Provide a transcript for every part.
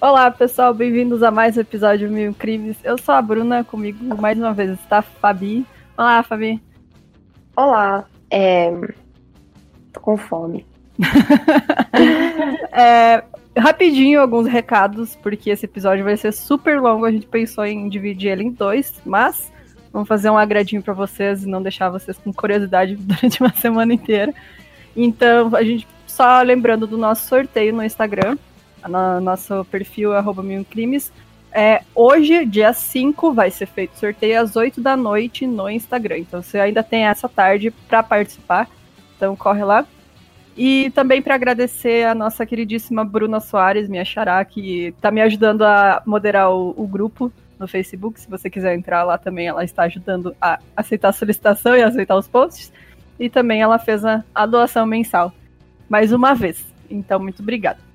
Olá, pessoal, bem-vindos a mais um episódio Mil Crimes. Eu sou a Bruna, comigo mais uma vez está a Fabi. Olá, Fabi. Olá, é... tô com fome. é, rapidinho, alguns recados, porque esse episódio vai ser super longo. A gente pensou em dividir ele em dois, mas vamos fazer um agradinho para vocês e não deixar vocês com curiosidade durante uma semana inteira. Então, a gente só lembrando do nosso sorteio no Instagram, no nosso perfil arroba crimes. É, hoje, dia 5, vai ser feito sorteio às 8 da noite no Instagram. Então você ainda tem essa tarde para participar. Então corre lá. E também para agradecer a nossa queridíssima Bruna Soares, minha xará, que está me ajudando a moderar o, o, grupo no Facebook. Se você quiser entrar lá também, ela está ajudando a aceitar a solicitação e aceitar os posts. E também ela fez a, a doação mensal. Mais uma vez. Então, muito obrigada.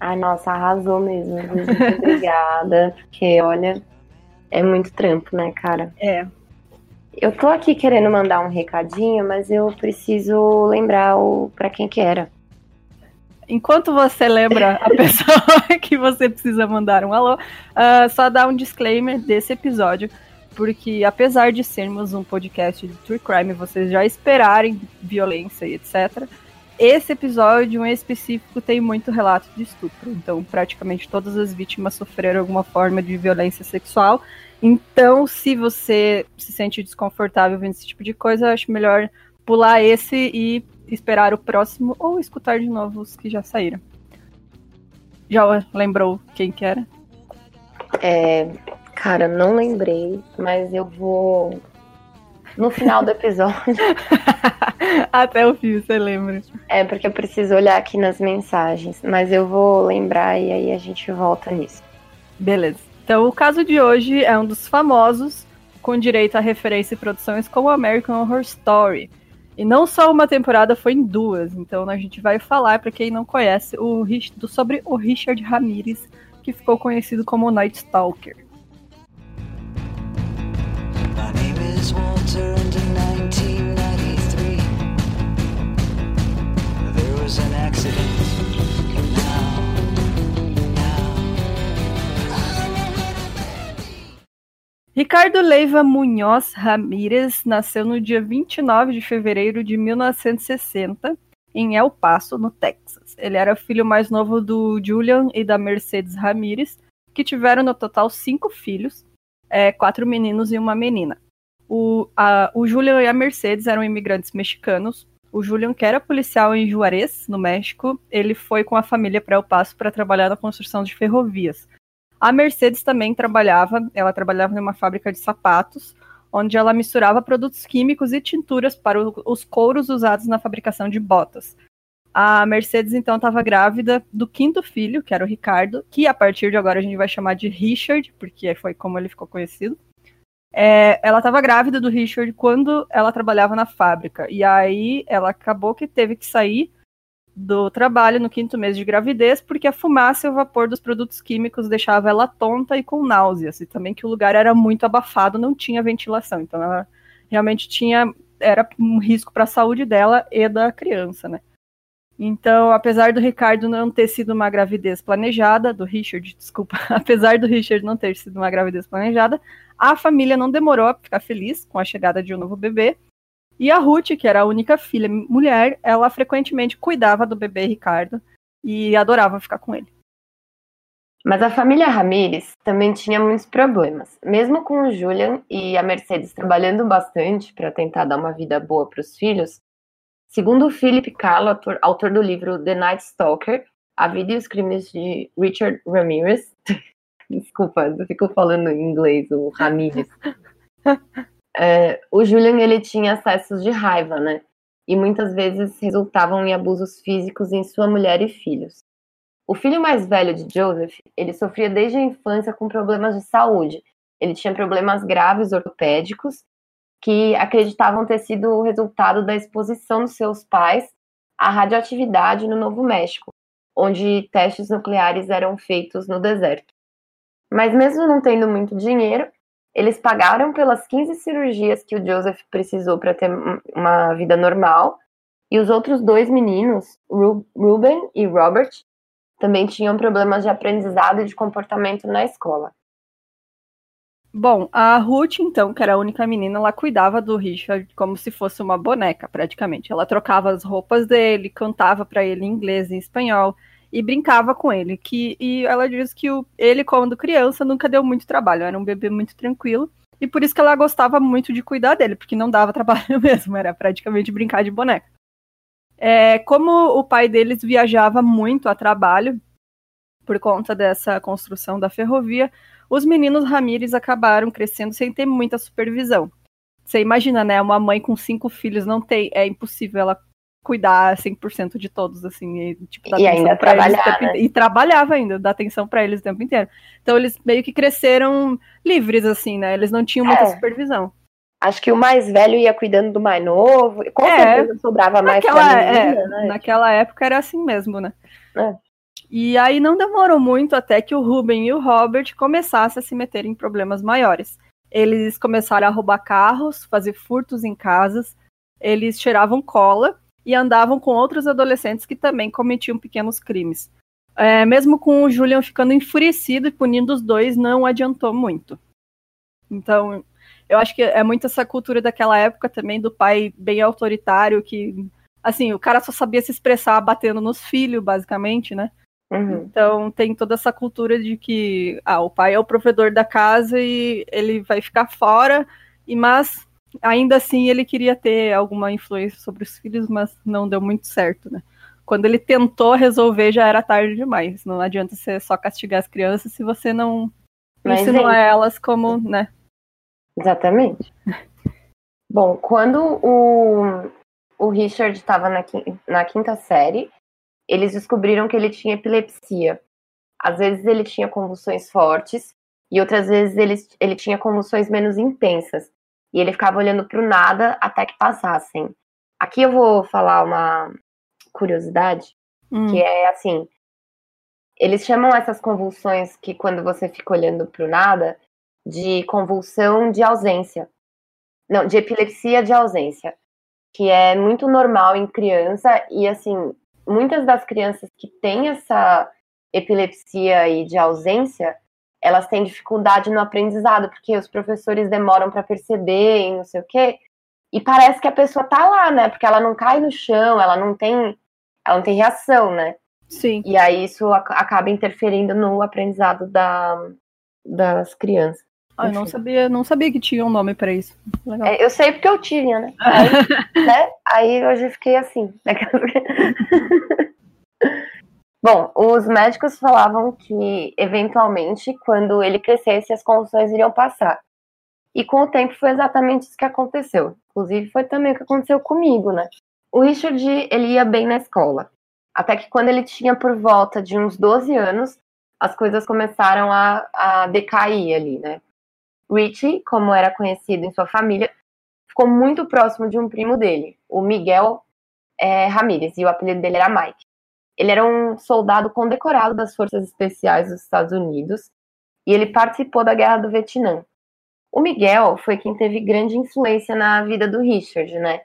Ai, nossa, arrasou mesmo. Muito obrigada. Porque, olha, é muito trampo, né, cara? É. Eu tô aqui querendo mandar um recadinho, mas eu preciso lembrar o para quem que era. Enquanto você lembra a pessoa que você precisa mandar um alô, uh, só dar um disclaimer desse episódio, porque apesar de sermos um podcast de true crime, vocês já esperarem violência e etc. Esse episódio em específico tem muito relato de estupro, então praticamente todas as vítimas sofreram alguma forma de violência sexual então, se você se sente desconfortável vendo esse tipo de coisa, eu acho melhor pular esse e esperar o próximo ou escutar de novo os que já saíram. Já lembrou quem que era? É, cara, não lembrei, mas eu vou no final do episódio. Até o fim, você lembra? É, porque eu preciso olhar aqui nas mensagens, mas eu vou lembrar e aí a gente volta nisso. Beleza. Então, o caso de hoje é um dos famosos, com direito a referência e produções como American Horror Story. E não só uma temporada, foi em duas. Então, a gente vai falar, para quem não conhece, o, sobre o Richard Ramirez, que ficou conhecido como Night Stalker. Ricardo Leiva Munhoz Ramírez nasceu no dia 29 de fevereiro de 1960 em El Paso, no Texas. Ele era filho mais novo do Julian e da Mercedes Ramírez, que tiveram no total cinco filhos, é, quatro meninos e uma menina. O, a, o Julian e a Mercedes eram imigrantes mexicanos. O Julian, que era policial em Juarez, no México, ele foi com a família para El Paso para trabalhar na construção de ferrovias. A Mercedes também trabalhava, ela trabalhava numa fábrica de sapatos, onde ela misturava produtos químicos e tinturas para os couros usados na fabricação de botas. A Mercedes então estava grávida do quinto filho, que era o Ricardo, que a partir de agora a gente vai chamar de Richard, porque foi como ele ficou conhecido. É, ela estava grávida do Richard quando ela trabalhava na fábrica. E aí ela acabou que teve que sair do trabalho no quinto mês de gravidez, porque a fumaça e o vapor dos produtos químicos deixava ela tonta e com náuseas, e também que o lugar era muito abafado, não tinha ventilação, então ela realmente tinha era um risco para a saúde dela e da criança, né? Então, apesar do Ricardo não ter sido uma gravidez planejada, do Richard, desculpa, apesar do Richard não ter sido uma gravidez planejada, a família não demorou a ficar feliz com a chegada de um novo bebê e a Ruth, que era a única filha mulher, ela frequentemente cuidava do bebê Ricardo e adorava ficar com ele. Mas a família Ramírez também tinha muitos problemas. Mesmo com o Julian e a Mercedes trabalhando bastante para tentar dar uma vida boa para os filhos, segundo o Philip Kahlo, autor, autor, do livro The Night Stalker, A Vida e os Crimes de Richard Ramirez, desculpa, eu fico falando em inglês, o Ramírez. é, o Julian ele tinha acessos de raiva, né? E muitas vezes resultavam em abusos físicos em sua mulher e filhos. O filho mais velho de Joseph, ele sofria desde a infância com problemas de saúde. Ele tinha problemas graves ortopédicos que acreditavam ter sido o resultado da exposição dos seus pais à radioatividade no Novo México, onde testes nucleares eram feitos no deserto. Mas mesmo não tendo muito dinheiro, eles pagaram pelas 15 cirurgias que o Joseph precisou para ter uma vida normal. E os outros dois meninos, Ruben e Robert, também tinham problemas de aprendizado e de comportamento na escola. Bom, a Ruth, então, que era a única menina, ela cuidava do Richard como se fosse uma boneca, praticamente. Ela trocava as roupas dele, cantava para ele em inglês e em espanhol e brincava com ele. Que, e ela diz que o, ele, quando criança, nunca deu muito trabalho, era um bebê muito tranquilo. E por isso que ela gostava muito de cuidar dele, porque não dava trabalho mesmo, era praticamente brincar de boneca. É, como o pai deles viajava muito a trabalho, por conta dessa construção da ferrovia, os meninos Ramírez acabaram crescendo sem ter muita supervisão. Você imagina, né? Uma mãe com cinco filhos não tem, é impossível ela cuidar 100% de todos, assim, e, tipo, e ainda trabalhar, né? e trabalhava ainda, dar atenção para eles o tempo inteiro. Então eles meio que cresceram livres, assim, né? Eles não tinham muita é. supervisão. Acho que o mais velho ia cuidando do mais novo, com é, certeza sobrava mais naquela, pra menina, é, né? Naquela época era assim mesmo, né? É. E aí não demorou muito até que o Ruben e o Robert começassem a se meter em problemas maiores. Eles começaram a roubar carros, fazer furtos em casas, eles cheiravam cola e andavam com outros adolescentes que também cometiam pequenos crimes. É, mesmo com o Julian ficando enfurecido e punindo os dois, não adiantou muito. Então, eu acho que é muito essa cultura daquela época também do pai bem autoritário, que, assim, o cara só sabia se expressar batendo nos filhos, basicamente, né? Uhum. Então tem toda essa cultura de que ah, o pai é o provedor da casa e ele vai ficar fora, e mas ainda assim ele queria ter alguma influência sobre os filhos, mas não deu muito certo, né? Quando ele tentou resolver já era tarde demais. Não adianta você só castigar as crianças se você não mas ensinou é elas como, né? Exatamente. Bom, quando o, o Richard estava na, na quinta série, eles descobriram que ele tinha epilepsia. Às vezes ele tinha convulsões fortes e outras vezes ele, ele tinha convulsões menos intensas. E ele ficava olhando para o nada até que passassem. Aqui eu vou falar uma curiosidade, hum. que é assim: eles chamam essas convulsões que quando você fica olhando para o nada de convulsão de ausência. Não, de epilepsia de ausência, que é muito normal em criança e assim, muitas das crianças que têm essa epilepsia e de ausência, elas têm dificuldade no aprendizado, porque os professores demoram para perceber e não sei o quê. E parece que a pessoa tá lá, né? Porque ela não cai no chão, ela não tem, ela não tem reação, né? Sim. E aí isso acaba interferindo no aprendizado da, das crianças. Ah, eu não sabia, não sabia que tinha um nome para isso. É, eu sei porque eu tinha, né? Aí, né? Aí hoje fiquei assim. Né? Bom, os médicos falavam que, eventualmente, quando ele crescesse, as convulsões iriam passar. E com o tempo foi exatamente isso que aconteceu. Inclusive, foi também o que aconteceu comigo, né? O Richard, ele ia bem na escola. Até que quando ele tinha por volta de uns 12 anos, as coisas começaram a, a decair ali, né? Richie, como era conhecido em sua família, ficou muito próximo de um primo dele, o Miguel é, Ramírez, e o apelido dele era Mike. Ele era um soldado condecorado das Forças Especiais dos Estados Unidos e ele participou da Guerra do Vietnã. O Miguel foi quem teve grande influência na vida do Richard, né?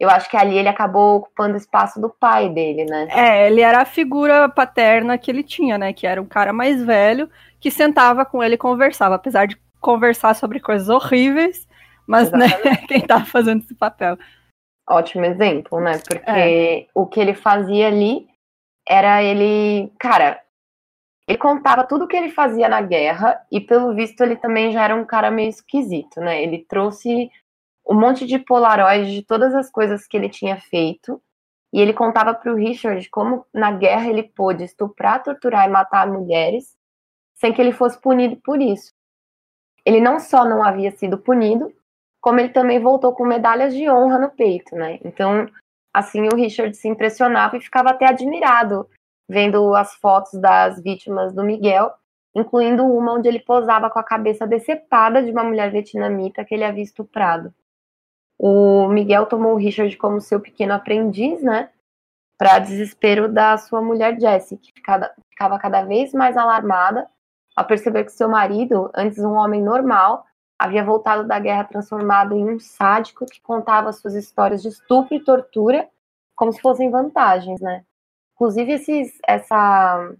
Eu acho que ali ele acabou ocupando o espaço do pai dele, né? É, ele era a figura paterna que ele tinha, né? Que era um cara mais velho que sentava com ele e conversava, apesar de conversar sobre coisas horríveis, mas né, quem tá fazendo esse papel. Ótimo exemplo, né? Porque é. o que ele fazia ali era ele, cara, ele contava tudo o que ele fazia na guerra e pelo visto ele também já era um cara meio esquisito, né? Ele trouxe um monte de polaroid de todas as coisas que ele tinha feito e ele contava para o Richard como na guerra ele pôde estuprar, torturar e matar mulheres sem que ele fosse punido por isso ele não só não havia sido punido, como ele também voltou com medalhas de honra no peito, né? Então, assim, o Richard se impressionava e ficava até admirado vendo as fotos das vítimas do Miguel, incluindo uma onde ele posava com a cabeça decepada de uma mulher vietnamita que ele havia estuprado. O Miguel tomou o Richard como seu pequeno aprendiz, né? Para desespero da sua mulher Jessie, que ficava cada vez mais alarmada ao perceber que seu marido, antes um homem normal, havia voltado da guerra transformado em um sádico que contava suas histórias de estupro e tortura como se fossem vantagens, né? Inclusive, esses, essa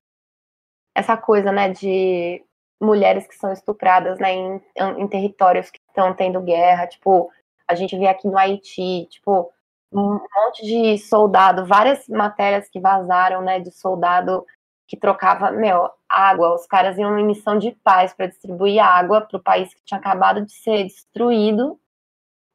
essa coisa, né, de mulheres que são estupradas, né, em, em territórios que estão tendo guerra, tipo, a gente vê aqui no Haiti, tipo, um monte de soldado, várias matérias que vazaram, né, de soldado que trocava, meu, água, os caras iam em missão de paz para distribuir água para o país que tinha acabado de ser destruído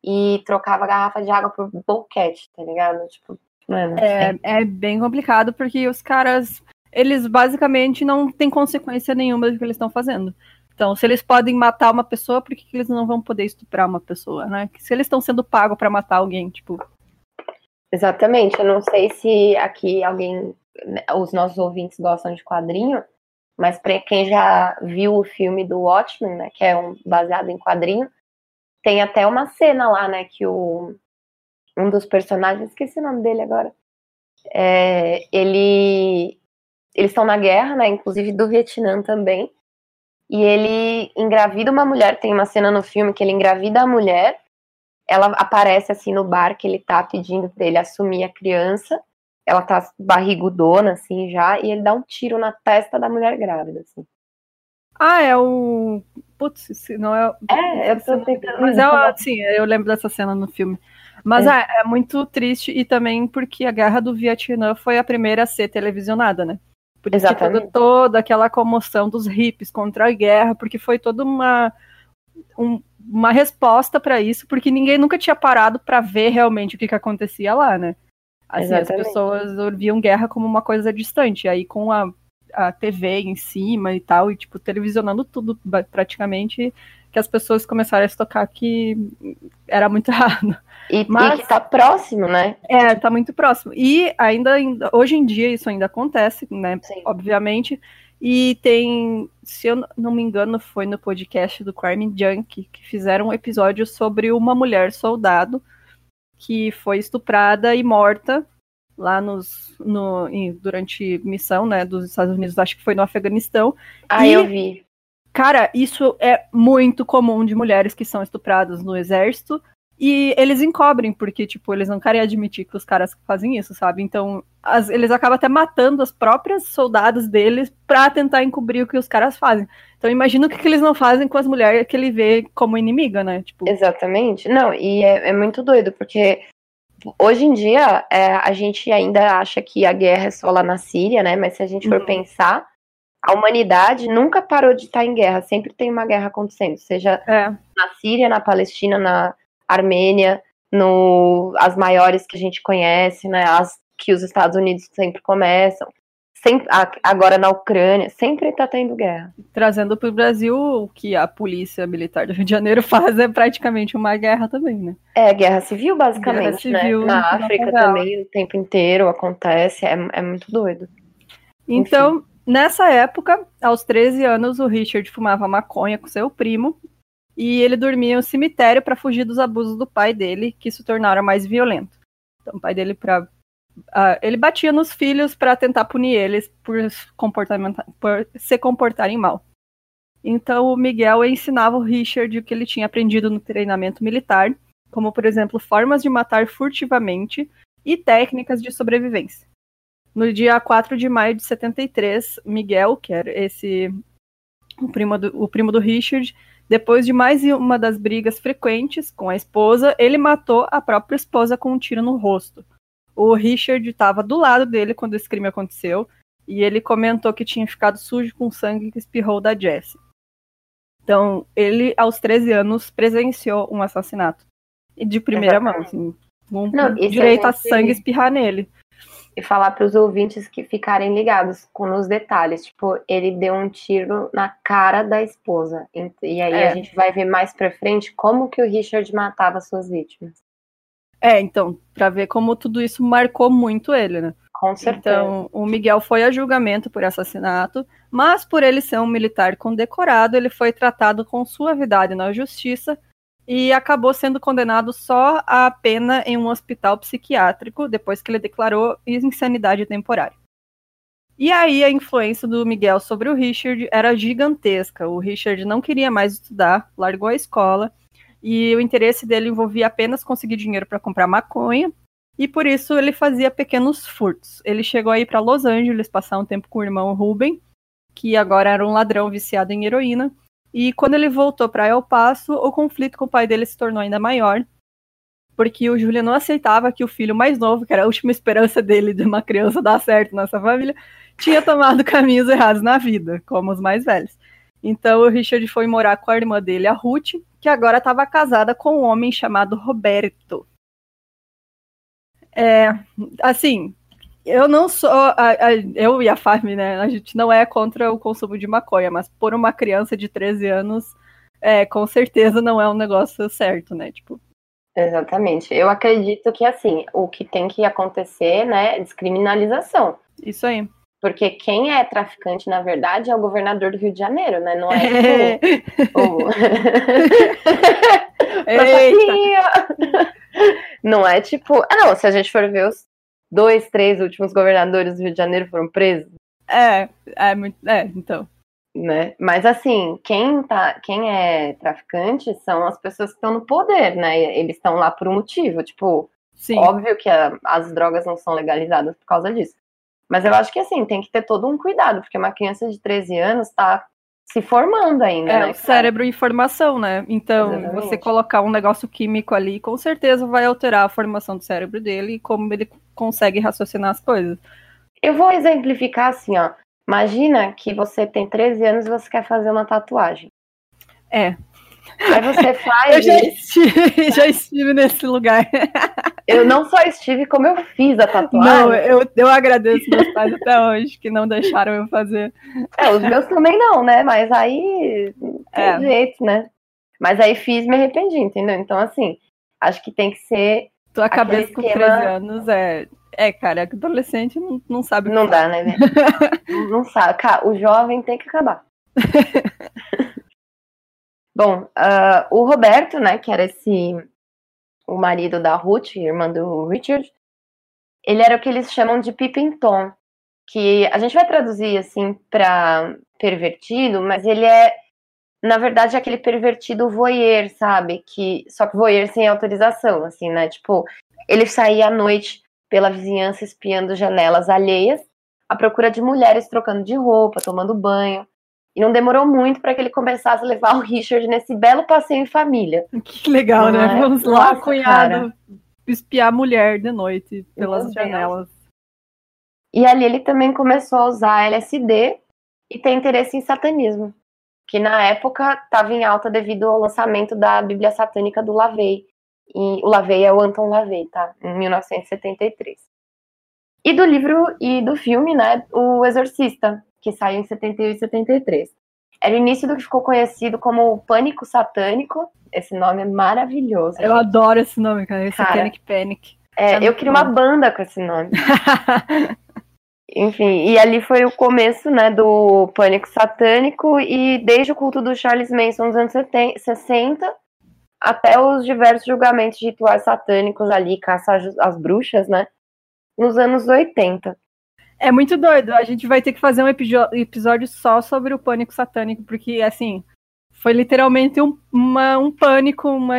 e trocava garrafa de água por boquete, tá ligado? Tipo, mano. É, é bem complicado porque os caras, eles basicamente não têm consequência nenhuma do que eles estão fazendo. Então, se eles podem matar uma pessoa, por que, que eles não vão poder estuprar uma pessoa, né? Se eles estão sendo pagos para matar alguém, tipo. Exatamente. Eu não sei se aqui alguém, os nossos ouvintes gostam de quadrinho, mas para quem já viu o filme do Watchmen, né, que é um baseado em quadrinho, tem até uma cena lá, né, que o um dos personagens, esqueci o nome dele agora, é, ele eles estão na guerra, né, inclusive do Vietnã também, e ele engravida uma mulher, tem uma cena no filme que ele engravida a mulher, ela aparece assim no bar que ele tá pedindo para ele assumir a criança, ela tá barrigudona assim já, e ele dá um tiro na testa da mulher grávida, assim. Ah, é o. Putz, não é. É, eu tô tentando. Mas é, sim, eu lembro dessa cena no filme. Mas é. é. é muito triste e também porque a guerra do Vietnã foi a primeira a ser televisionada, né? Por isso toda, toda aquela comoção dos hippies contra a guerra, porque foi toda uma, um, uma resposta para isso, porque ninguém nunca tinha parado para ver realmente o que, que acontecia lá, né? Assim, as pessoas viam guerra como uma coisa distante. Aí com a, a TV em cima e tal, e tipo, televisionando tudo praticamente, que as pessoas começaram a se tocar que era muito errado. E, Mas, e que tá próximo, né? É, tá muito próximo. E ainda, ainda hoje em dia isso ainda acontece, né? Sim. Obviamente. E tem, se eu não me engano, foi no podcast do Crime Junk que fizeram um episódio sobre uma mulher soldado que foi estuprada e morta lá nos, no, em, durante missão, né, dos Estados Unidos, acho que foi no Afeganistão. Ah, e, eu vi. Cara, isso é muito comum de mulheres que são estupradas no exército e eles encobrem, porque, tipo, eles não querem admitir que os caras fazem isso, sabe? Então, as, eles acabam até matando as próprias soldados deles pra tentar encobrir o que os caras fazem. Então, imagina o que, que eles não fazem com as mulheres que ele vê como inimiga, né? Tipo... Exatamente. Não, e é, é muito doido, porque hoje em dia é, a gente ainda acha que a guerra é só lá na Síria, né? Mas se a gente for uhum. pensar, a humanidade nunca parou de estar em guerra, sempre tem uma guerra acontecendo, seja é. na Síria, na Palestina, na Armênia, no, as maiores que a gente conhece, né, as que os Estados Unidos sempre começam, sempre, agora na Ucrânia, sempre está tendo guerra. Trazendo para o Brasil o que a polícia militar do Rio de Janeiro faz é praticamente uma guerra também, né? É, guerra civil, basicamente, guerra civil, né? Na África também o tempo inteiro acontece, é, é muito doido. Então, Enfim. nessa época, aos 13 anos, o Richard fumava maconha com seu primo e ele dormia em um cemitério para fugir dos abusos do pai dele, que se tornaram mais violentos. Então, o pai dele para Uh, ele batia nos filhos para tentar punir eles por, por se comportarem mal. Então o Miguel ensinava o Richard o que ele tinha aprendido no treinamento militar, como por exemplo formas de matar furtivamente e técnicas de sobrevivência. No dia 4 de maio de 73, Miguel, que era esse o primo do, o primo do Richard, depois de mais uma das brigas frequentes com a esposa, ele matou a própria esposa com um tiro no rosto. O Richard estava do lado dele quando esse crime aconteceu e ele comentou que tinha ficado sujo com sangue que espirrou da Jessie. Então, ele, aos 13 anos, presenciou um assassinato. E de primeira Exatamente. mão, assim, um Não, direito a, gente... a sangue espirrar nele e falar para os ouvintes que ficarem ligados com os detalhes. Tipo, ele deu um tiro na cara da esposa. E aí é. a gente vai ver mais para frente como que o Richard matava suas vítimas. É, então, para ver como tudo isso marcou muito ele, né? Com certeza. Então, o Miguel foi a julgamento por assassinato, mas por ele ser um militar condecorado, ele foi tratado com suavidade na justiça e acabou sendo condenado só à pena em um hospital psiquiátrico depois que ele declarou insanidade temporária. E aí a influência do Miguel sobre o Richard era gigantesca. O Richard não queria mais estudar, largou a escola e o interesse dele envolvia apenas conseguir dinheiro para comprar maconha. E por isso ele fazia pequenos furtos. Ele chegou aí para Los Angeles passar um tempo com o irmão Ruben que agora era um ladrão viciado em heroína. E quando ele voltou para El Paso, o conflito com o pai dele se tornou ainda maior, porque o Julian não aceitava que o filho mais novo, que era a última esperança dele de uma criança dar certo nessa família, tinha tomado caminhos errados na vida, como os mais velhos. Então o Richard foi morar com a irmã dele, a Ruth, que agora estava casada com um homem chamado Roberto. É, assim, eu não sou. A, a, eu e a Farm, né? A gente não é contra o consumo de maconha, mas por uma criança de 13 anos, é, com certeza não é um negócio certo, né? Tipo. Exatamente. Eu acredito que assim, o que tem que acontecer, né, é descriminalização. Isso aí. Porque quem é traficante, na verdade, é o governador do Rio de Janeiro, né? Não é tipo, o... Não é tipo. Ah, não, se a gente for ver os dois, três últimos governadores do Rio de Janeiro foram presos. É, é muito. É, então. Né? Mas assim, quem, tá, quem é traficante são as pessoas que estão no poder, né? Eles estão lá por um motivo. Tipo, Sim. óbvio que a, as drogas não são legalizadas por causa disso. Mas eu acho que assim, tem que ter todo um cuidado, porque uma criança de 13 anos está se formando ainda, é, né? O cérebro em formação, né? Então, Exatamente. você colocar um negócio químico ali, com certeza vai alterar a formação do cérebro dele e como ele consegue raciocinar as coisas. Eu vou exemplificar assim, ó. Imagina que você tem 13 anos e você quer fazer uma tatuagem. É, Aí você faz. Eu já estive, já estive nesse lugar. Eu não só estive, como eu fiz a tatuagem. Não, eu, eu agradeço meus pais até hoje que não deixaram eu fazer. É, os meus também não, né? Mas aí tem é. jeito, né? Mas aí fiz me arrependi, entendeu? Então, assim, acho que tem que ser. Tua cabeça com esquema... 13 anos é. É, cara, é adolescente não, não sabe. Não dá, né? não, não sabe. Cara, o jovem tem que acabar. Bom, uh, o Roberto, né, que era esse o marido da Ruth, irmã do Richard, ele era o que eles chamam de Pippin Tom, que a gente vai traduzir assim para pervertido, mas ele é na verdade aquele pervertido voyeur, sabe? Que só que voyeur sem autorização, assim, né? Tipo, ele saía à noite pela vizinhança espiando janelas alheias à procura de mulheres trocando de roupa, tomando banho. E não demorou muito para que ele começasse a levar o Richard nesse belo passeio em família. Que legal, não né? É? Vamos lá, Nossa, cunhado, cara. espiar a mulher de noite pelas janelas. E ali ele também começou a usar LSD e tem interesse em satanismo, que na época estava em alta devido ao lançamento da Bíblia Satânica do Lavey. E o Lavey é o Anton Lavey, tá? Em 1973. E do livro e do filme, né? O Exorcista, que saiu em 71 e 73. Era o início do que ficou conhecido como Pânico Satânico. Esse nome é maravilhoso. Eu adoro esse nome, cara. Esse cara, Panic Panic. É eu queria uma banda com esse nome. Enfim, e ali foi o começo, né, do Pânico Satânico e desde o culto do Charles Manson nos anos 70, 60 até os diversos julgamentos de rituais satânicos ali, caça às bruxas, né, nos anos 80. É muito doido. A gente vai ter que fazer um episódio só sobre o pânico satânico, porque, assim, foi literalmente um, uma, um pânico, uma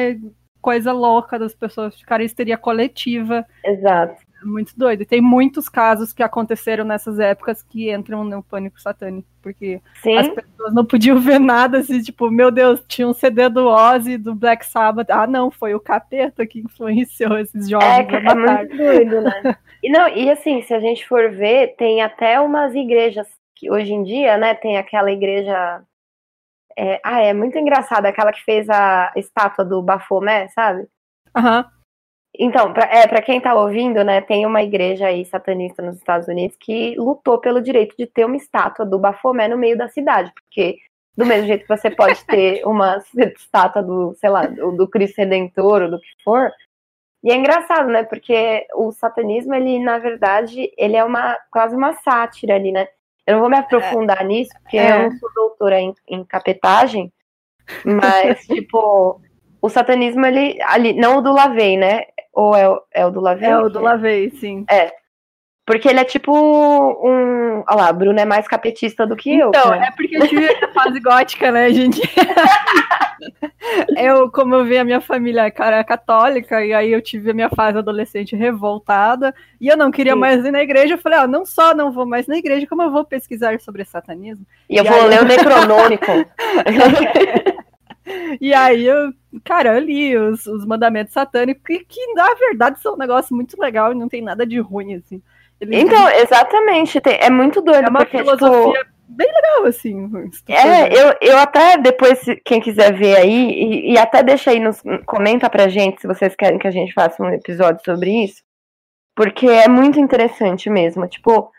coisa louca das pessoas ficarem histeria coletiva. Exato. Muito doido. Tem muitos casos que aconteceram nessas épocas que entram no pânico satânico, porque Sim. as pessoas não podiam ver nada, assim, tipo, meu Deus, tinha um CD do Ozzy, do Black Sabbath. Ah, não, foi o capeta que influenciou esses jovens. É, é muito doido, né? E não, e assim, se a gente for ver, tem até umas igrejas que hoje em dia, né, tem aquela igreja. É, ah, é muito engraçada, aquela que fez a estátua do Bafomé, sabe? Aham. Uhum. Então, pra, é, para quem tá ouvindo, né, tem uma igreja aí satanista nos Estados Unidos que lutou pelo direito de ter uma estátua do Bafomé no meio da cidade, porque do mesmo jeito que você pode ter uma estátua do, sei lá, do, Cristo Redentor ou do que for, e é engraçado, né? Porque o satanismo, ele, na verdade, ele é uma quase uma sátira ali, né? Eu não vou me aprofundar é. nisso, porque é. eu não sou doutora em, em capetagem, mas, tipo, o satanismo, ele, ali, não o do Lavey, né? Ou é, é o do Lavey? É o do Lavey, sim. É. Porque ele é tipo um. Olha lá, a Bruna é mais capetista do que então, eu. Então, é porque eu tive a fase gótica, né, gente? eu, como eu vi a minha família cara católica, e aí eu tive a minha fase adolescente revoltada, e eu não queria Sim. mais ir na igreja, eu falei, ah, não só não vou mais na igreja, como eu vou pesquisar sobre satanismo. E, e eu vou aí... ler o Necronômico. E aí eu, cara, eu li os, os mandamentos satânicos, que, que na verdade são um negócio muito legal e não tem nada de ruim, assim. Então, exatamente, tem, é muito doido. É uma porque, tipo, filosofia tipo, bem legal, assim. É, eu, eu até depois, quem quiser ver aí, e, e, até deixa aí, nos, comenta pra gente se vocês querem que a gente faça um episódio sobre isso, porque é muito interessante mesmo. Tipo,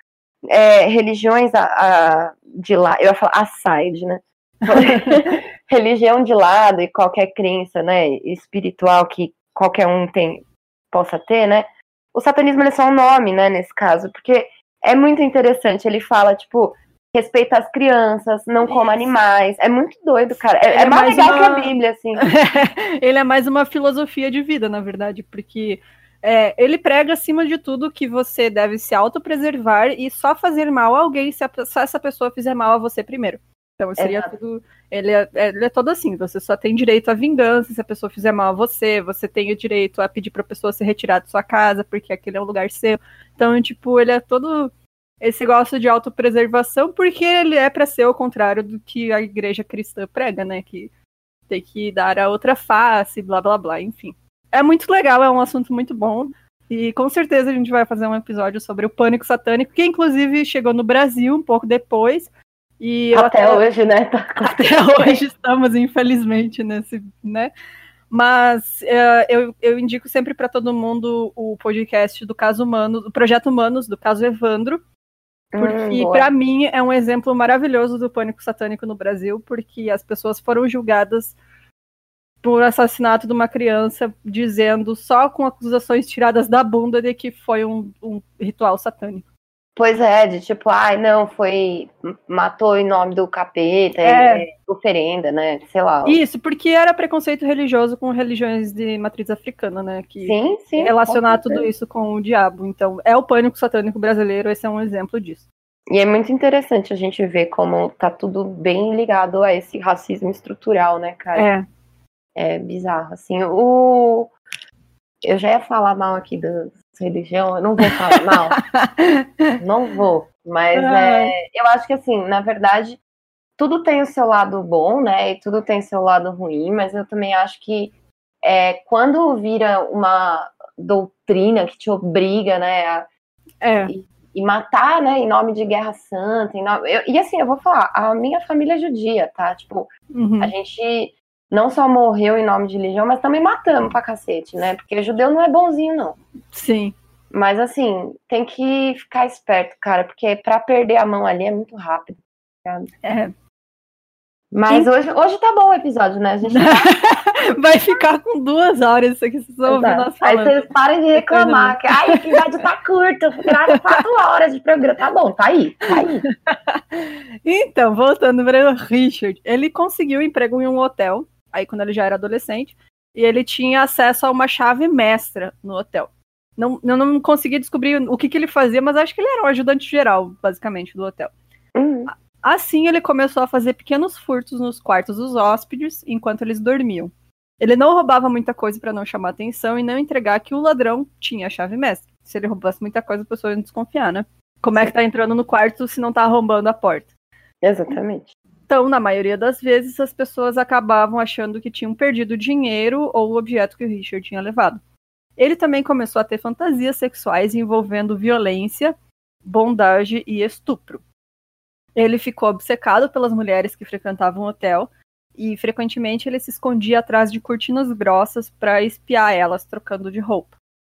é, religiões a, a, de lá, eu ia falar aside, né? religião de lado e qualquer crença, né, espiritual que qualquer um tem possa ter, né? O satanismo é só um nome, né, nesse caso, porque é muito interessante. Ele fala, tipo, respeita as crianças, não coma animais. É muito doido, cara. É, é, é mais, mais legal uma... que a Bíblia, assim. ele é mais uma filosofia de vida, na verdade, porque é, ele prega, acima de tudo, que você deve se autopreservar e só fazer mal a alguém se, a, se essa pessoa fizer mal a você primeiro. Então seria Exato. tudo. Ele é, ele é todo assim: você só tem direito à vingança se a pessoa fizer mal a você, você tem o direito a pedir pra pessoa se retirar de sua casa, porque aquele é um lugar seu. Então, tipo, ele é todo esse gosto de autopreservação, porque ele é para ser o contrário do que a igreja cristã prega, né? Que tem que dar a outra face, blá blá blá, enfim. É muito legal, é um assunto muito bom. E com certeza a gente vai fazer um episódio sobre o pânico satânico, que inclusive chegou no Brasil um pouco depois. E até, até hoje, né? Tá até hoje estamos, infelizmente, nesse, né? Mas uh, eu, eu indico sempre para todo mundo o podcast do Caso Humanos, do Projeto Humanos, do caso Evandro, porque hum, para mim é um exemplo maravilhoso do pânico satânico no Brasil, porque as pessoas foram julgadas por assassinato de uma criança, dizendo só com acusações tiradas da bunda de que foi um, um ritual satânico. Pois é, de tipo, ai, não, foi. matou em nome do capeta, é. é. oferenda, né? Sei lá. Isso, porque era preconceito religioso com religiões de matriz africana, né? Que sim, sim. Relacionar tudo isso com o diabo. Então, é o pânico satânico brasileiro, esse é um exemplo disso. E é muito interessante a gente ver como tá tudo bem ligado a esse racismo estrutural, né, cara? É. É bizarro, assim. O. Eu já ia falar mal aqui do, religião, eu não vou falar mal. não vou. Mas é, eu acho que assim, na verdade, tudo tem o seu lado bom, né? E tudo tem o seu lado ruim, mas eu também acho que é, quando vira uma doutrina que te obriga, né, a, é. e, e, matar, né, em nome de guerra santa, nome, eu, e assim, eu vou falar, a minha família é judia, tá? Tipo, uhum. a gente não só morreu em nome de religião, mas também matamos pra cacete, né? Porque judeu não é bonzinho, não. Sim. Mas assim, tem que ficar esperto, cara, porque para perder a mão ali é muito rápido. Sabe? É. Mas hoje, hoje tá bom o episódio, né? A gente tá... Vai ficar com duas horas isso aqui, vocês vão ouvir nós falando. Aí vocês parem de reclamar que ai, o episódio tá curto, grava quatro horas de programa. Tá bom, tá aí, tá aí. Então, voltando para o Richard, ele conseguiu emprego em um hotel aí quando ele já era adolescente, e ele tinha acesso a uma chave mestra no hotel. Não, eu não consegui descobrir o que, que ele fazia, mas acho que ele era um ajudante geral, basicamente, do hotel. Uhum. Assim, ele começou a fazer pequenos furtos nos quartos dos hóspedes enquanto eles dormiam. Ele não roubava muita coisa para não chamar atenção e não entregar que o ladrão tinha a chave mestra. Se ele roubasse muita coisa, a pessoa ia desconfiar, né? Como é que tá entrando no quarto se não tá arrombando a porta? Exatamente. Então, na maioria das vezes, as pessoas acabavam achando que tinham perdido dinheiro ou o objeto que o Richard tinha levado. Ele também começou a ter fantasias sexuais envolvendo violência, bondage e estupro. Ele ficou obcecado pelas mulheres que frequentavam o hotel e frequentemente ele se escondia atrás de cortinas grossas para espiar elas trocando de roupa.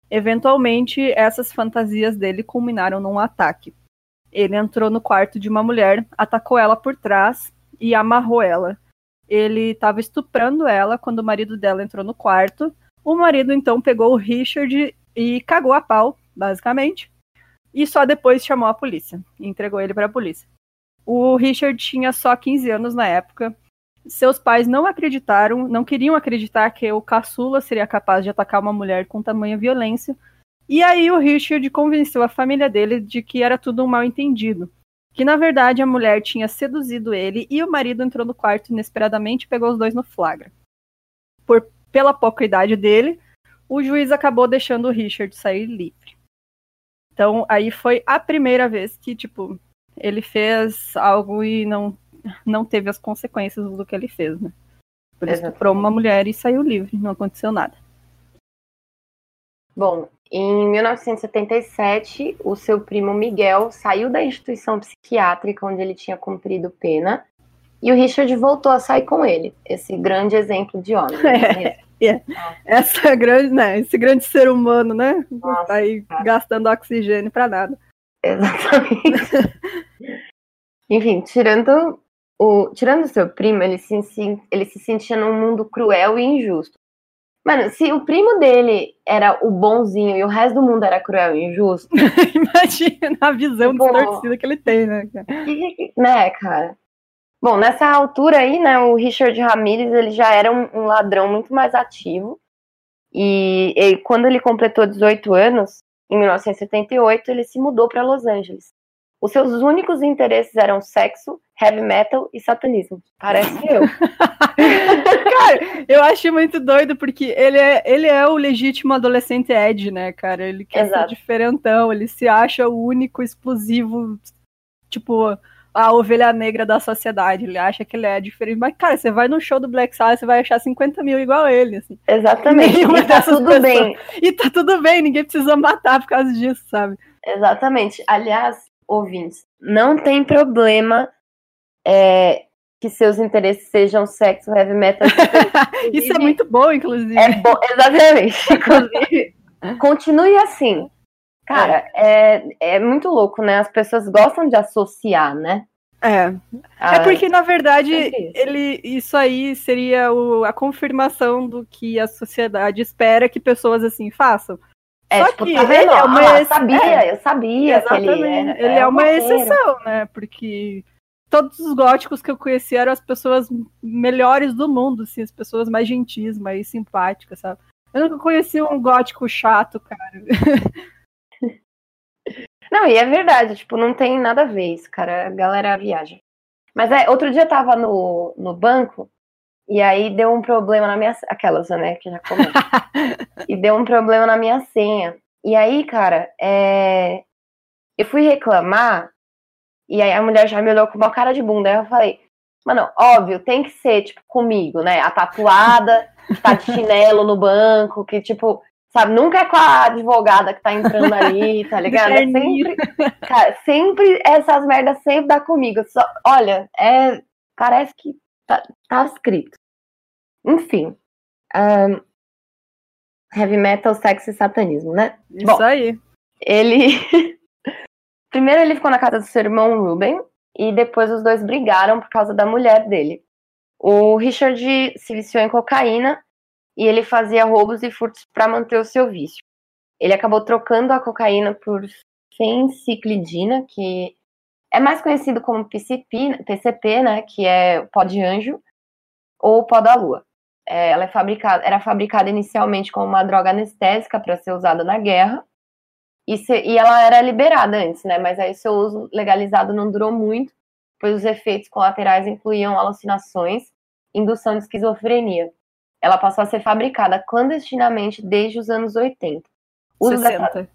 Eventualmente, essas fantasias dele culminaram num ataque. Ele entrou no quarto de uma mulher, atacou ela por trás e amarrou ela. Ele estava estuprando ela quando o marido dela entrou no quarto. O marido então pegou o Richard e cagou a pau, basicamente. E só depois chamou a polícia entregou ele para a polícia. O Richard tinha só 15 anos na época. Seus pais não acreditaram, não queriam acreditar que o caçula seria capaz de atacar uma mulher com tamanha violência. E aí o Richard convenceu a família dele de que era tudo um mal entendido que na verdade a mulher tinha seduzido ele e o marido entrou no quarto inesperadamente e pegou os dois no flagra. Por, pela pouca idade dele, o juiz acabou deixando o Richard sair livre. Então, aí foi a primeira vez que, tipo, ele fez algo e não, não teve as consequências do que ele fez, né? Ele estuprou uma mulher e saiu livre, não aconteceu nada. Bom, em 1977, o seu primo Miguel saiu da instituição psiquiátrica onde ele tinha cumprido pena e o Richard voltou a sair com ele. Esse grande exemplo de homem. Né? É, é. Essa grande, né? Esse grande ser humano, né? Nossa, tá aí cara. gastando oxigênio para nada. Exatamente. Enfim, tirando o, tirando seu primo, ele se, ele se sentia num mundo cruel e injusto. Mano, se o primo dele era o bonzinho e o resto do mundo era cruel e injusto. Imagina a visão Bom, distorcida que ele tem, né? né, cara? Bom, nessa altura aí, né, o Richard Ramirez ele já era um, um ladrão muito mais ativo. E, e, quando ele completou 18 anos, em 1978, ele se mudou para Los Angeles. Os seus únicos interesses eram sexo, heavy metal e satanismo. Parece eu. cara, eu acho muito doido porque ele é, ele é o legítimo adolescente Ed, né, cara? Ele quer Exato. ser diferentão, ele se acha o único explosivo, tipo, a ovelha negra da sociedade. Ele acha que ele é diferente. Mas, cara, você vai no show do Black Sabbath, você vai achar 50 mil igual a ele. Assim. Exatamente. E tá tudo pessoas. bem. E tá tudo bem, ninguém precisa matar por causa disso, sabe? Exatamente. Aliás, ouvintes, não tem problema é, que seus interesses sejam sexo, heavy metal. Isso é muito bom, inclusive. É bom, exatamente. Inclusive, continue assim. Cara, é. é, é muito louco, né? As pessoas gostam de associar, né? É. Ah, é porque, na verdade, ele, isso aí seria o, a confirmação do que a sociedade espera que pessoas assim façam. É, Só tipo, que tá ele é uma ah, ex... sabia, é, eu sabia Exatamente. que ele era, Ele é, é uma exceção, né? Porque todos os góticos que eu conheci eram as pessoas melhores do mundo, assim, as pessoas mais gentis, mais simpáticas, sabe? Eu nunca conheci um gótico chato, cara. Não, e é verdade, tipo, não tem nada a ver isso, cara. A galera viaja. Mas é, outro dia eu tava no, no banco e aí deu um problema na minha. Aquelas, né, que já comeu. e deu um problema na minha senha. E aí, cara, é... eu fui reclamar, e aí a mulher já me olhou com uma cara de bunda. Aí eu falei, mano, óbvio, tem que ser, tipo, comigo, né? A tatuada, que tá de chinelo no banco, que, tipo, sabe, nunca é com a advogada que tá entrando ali, tá ligado? É sempre, cara, sempre essas merdas sempre dá comigo. Só, olha, é, parece que Tá, tá escrito. Enfim. Um, heavy metal, sexo e satanismo, né? Isso Bom, aí. Ele. Primeiro ele ficou na casa do seu irmão Ruben, e depois os dois brigaram por causa da mulher dele. O Richard se viciou em cocaína e ele fazia roubos e furtos para manter o seu vício. Ele acabou trocando a cocaína por fenciclidina, que é mais conhecido como PCP, PCP, né, que é pó de anjo, ou pó da lua. É, ela é fabricada, era fabricada inicialmente como uma droga anestésica para ser usada na guerra, e, se, e ela era liberada antes, né, mas aí seu uso legalizado não durou muito, pois os efeitos colaterais incluíam alucinações, indução de esquizofrenia. Ela passou a ser fabricada clandestinamente desde os anos 80. Uso 60. Dessa...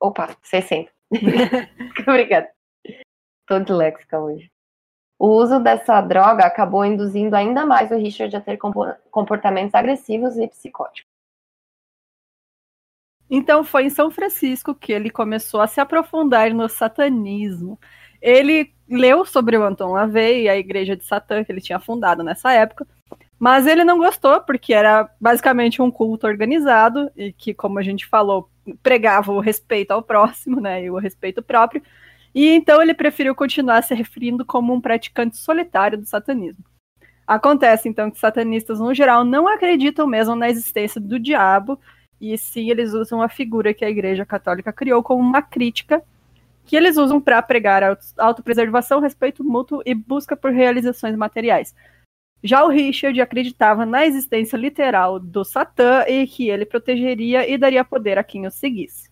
Opa, 60. Obrigada. Tô disléxica hoje. O uso dessa droga acabou induzindo ainda mais o Richard a ter comportamentos agressivos e psicóticos. Então foi em São Francisco que ele começou a se aprofundar no satanismo. Ele leu sobre o Anton LaVey e a igreja de Satã que ele tinha fundado nessa época, mas ele não gostou porque era basicamente um culto organizado e que, como a gente falou, pregava o respeito ao próximo, né, e o respeito próprio. E então ele preferiu continuar se referindo como um praticante solitário do satanismo. Acontece então que satanistas, no geral, não acreditam mesmo na existência do diabo, e sim eles usam a figura que a Igreja Católica criou como uma crítica, que eles usam para pregar autopreservação, respeito mútuo e busca por realizações materiais. Já o Richard acreditava na existência literal do Satã e que ele protegeria e daria poder a quem o seguisse.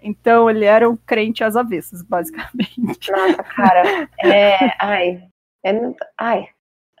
Então ele era um crente às avessas, basicamente. Nossa, cara. É. Ai. É, ai.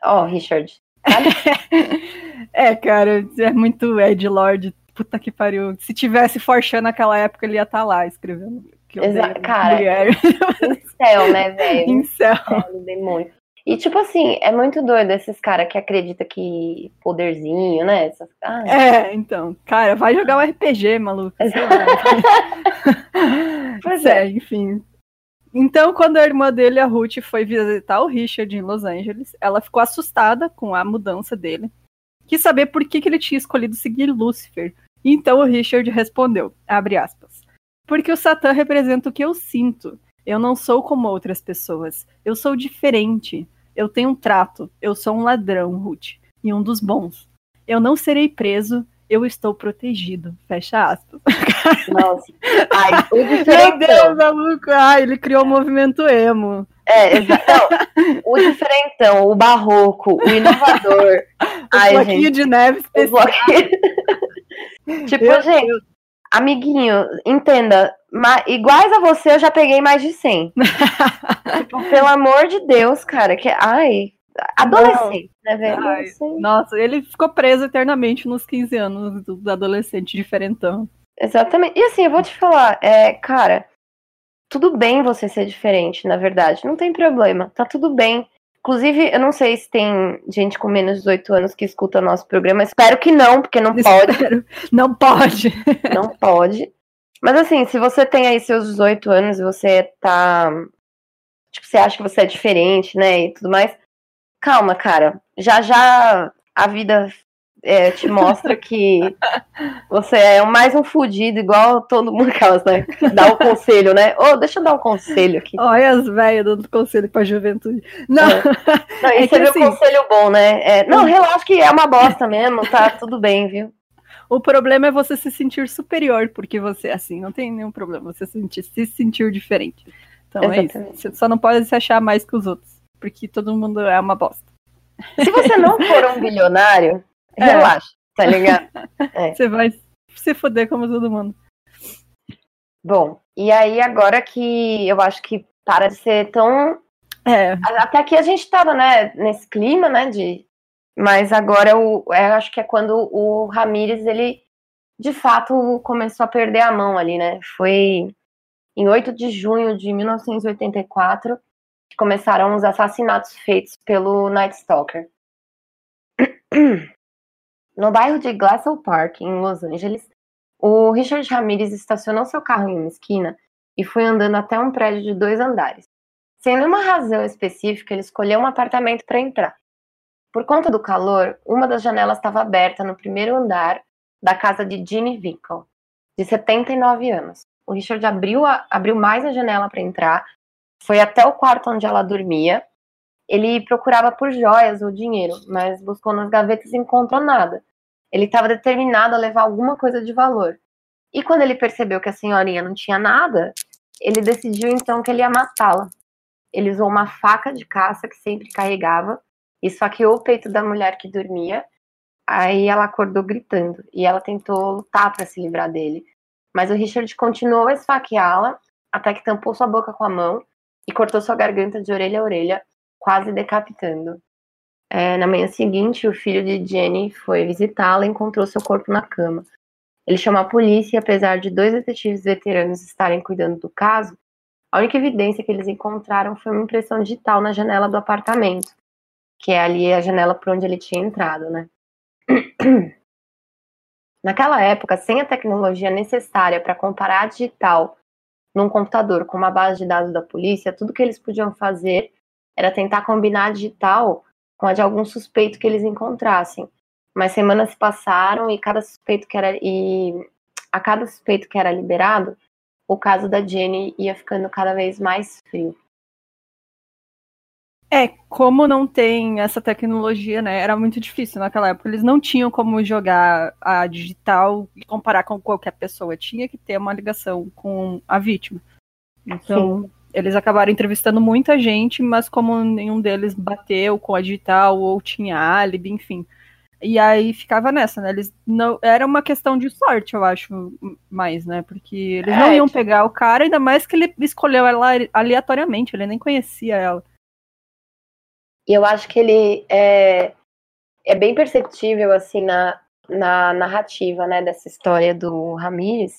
Ó, oh, Richard. é, cara, é muito Ed Lord. Puta que pariu. Se tivesse Forchan naquela época, ele ia estar tá lá escrevendo. Exato, cara. Mulher. Em céu, né, velho? Em céu. demônio. E, tipo assim, é muito doido esses caras que acreditam que poderzinho, né? Essas... Ah, é, então. Cara, vai jogar um RPG, maluco. pois é, enfim. Então, quando a irmã dele, a Ruth, foi visitar o Richard em Los Angeles, ela ficou assustada com a mudança dele. Quis saber por que, que ele tinha escolhido seguir Lúcifer. Então o Richard respondeu, abre aspas, porque o Satã representa o que eu sinto. Eu não sou como outras pessoas. Eu sou diferente. Eu tenho um trato. Eu sou um ladrão, Ruth. E um dos bons. Eu não serei preso. Eu estou protegido. Fecha aspas. Nossa. Ai. Meu Deus, maluco. Ai, ele criou o um movimento emo. É, exato. o diferentão, o barroco, o inovador. o Ai, bloquinho gente, de neve especial. tipo, eu, gente, eu... amiguinho, entenda, iguais a você, eu já peguei mais de 100. tipo, pelo amor de Deus, cara, que ai, adolescente, Não. né, velho? Ai, nossa, ele ficou preso eternamente nos 15 anos do, do, adolescente diferentão. Exatamente. E assim, eu vou te falar, é, cara, tudo bem você ser diferente, na verdade, não tem problema, tá tudo bem. Inclusive, eu não sei se tem gente com menos de 18 anos que escuta nosso programa. Espero que não, porque não pode. Não pode. Não pode. Mas assim, se você tem aí seus 18 anos e você tá. Tipo, você acha que você é diferente, né? E tudo mais. Calma, cara. Já já a vida é, te mostra que você é mais um fudido, igual todo mundo aquelas, né? Dá o um conselho, né? Ô, oh, deixa eu dar um conselho aqui. Olha as velhas dando conselho pra juventude. Não, é. não é isso é assim, um conselho bom, né? É, não, relaxa que é uma bosta mesmo, tá tudo bem, viu? O problema é você se sentir superior, porque você, assim, não tem nenhum problema, você se sentir, se sentir diferente. Então Exatamente. é isso. Você só não pode se achar mais que os outros, porque todo mundo é uma bosta. Se você não for um bilionário, é. relaxa, tá ligado? É. Você vai se foder como todo mundo. Bom, e aí agora que eu acho que para de ser tão. É. Até aqui a gente tava, né, nesse clima, né, de mas agora eu, eu acho que é quando o Ramires, ele de fato começou a perder a mão ali, né? Foi em 8 de junho de 1984 que começaram os assassinatos feitos pelo Night Stalker. No bairro de Glassell Park, em Los Angeles, o Richard Ramirez estacionou seu carro em uma esquina e foi andando até um prédio de dois andares. Sem nenhuma razão específica, ele escolheu um apartamento para entrar. Por conta do calor, uma das janelas estava aberta no primeiro andar da casa de Ginny Vickle, de 79 anos. O Richard abriu, a, abriu mais a janela para entrar, foi até o quarto onde ela dormia. Ele procurava por joias ou dinheiro, mas buscou nas gavetas e encontrou nada. Ele estava determinado a levar alguma coisa de valor. E quando ele percebeu que a senhorinha não tinha nada, ele decidiu então que ele ia matá-la. Ele usou uma faca de caça que sempre carregava esfaqueou o peito da mulher que dormia. Aí ela acordou gritando e ela tentou lutar para se livrar dele. Mas o Richard continuou a esfaqueá-la até que tampou sua boca com a mão e cortou sua garganta de orelha a orelha, quase decapitando. É, na manhã seguinte, o filho de Jenny foi visitá-la e encontrou seu corpo na cama. Ele chamou a polícia e, apesar de dois detetives veteranos estarem cuidando do caso, a única evidência que eles encontraram foi uma impressão digital na janela do apartamento, que é ali a janela por onde ele tinha entrado, né? Naquela época, sem a tecnologia necessária para comparar a digital num computador com uma base de dados da polícia, tudo que eles podiam fazer era tentar combinar a digital com a de algum suspeito que eles encontrassem. Mas semanas se passaram e cada suspeito que era e a cada suspeito que era liberado, o caso da Jenny ia ficando cada vez mais frio. É, como não tem essa tecnologia, né? Era muito difícil naquela época. Eles não tinham como jogar a digital e comparar com qualquer pessoa. Tinha que ter uma ligação com a vítima. Então, Sim. Eles acabaram entrevistando muita gente, mas como nenhum deles bateu com a digital ou tinha álibi, enfim. E aí ficava nessa, né? Eles não era uma questão de sorte, eu acho, mais, né? Porque eles é, não iam pegar o cara, ainda mais que ele escolheu ela aleatoriamente, ele nem conhecia ela. E eu acho que ele é, é bem perceptível assim na, na narrativa, né, dessa história do Ramires,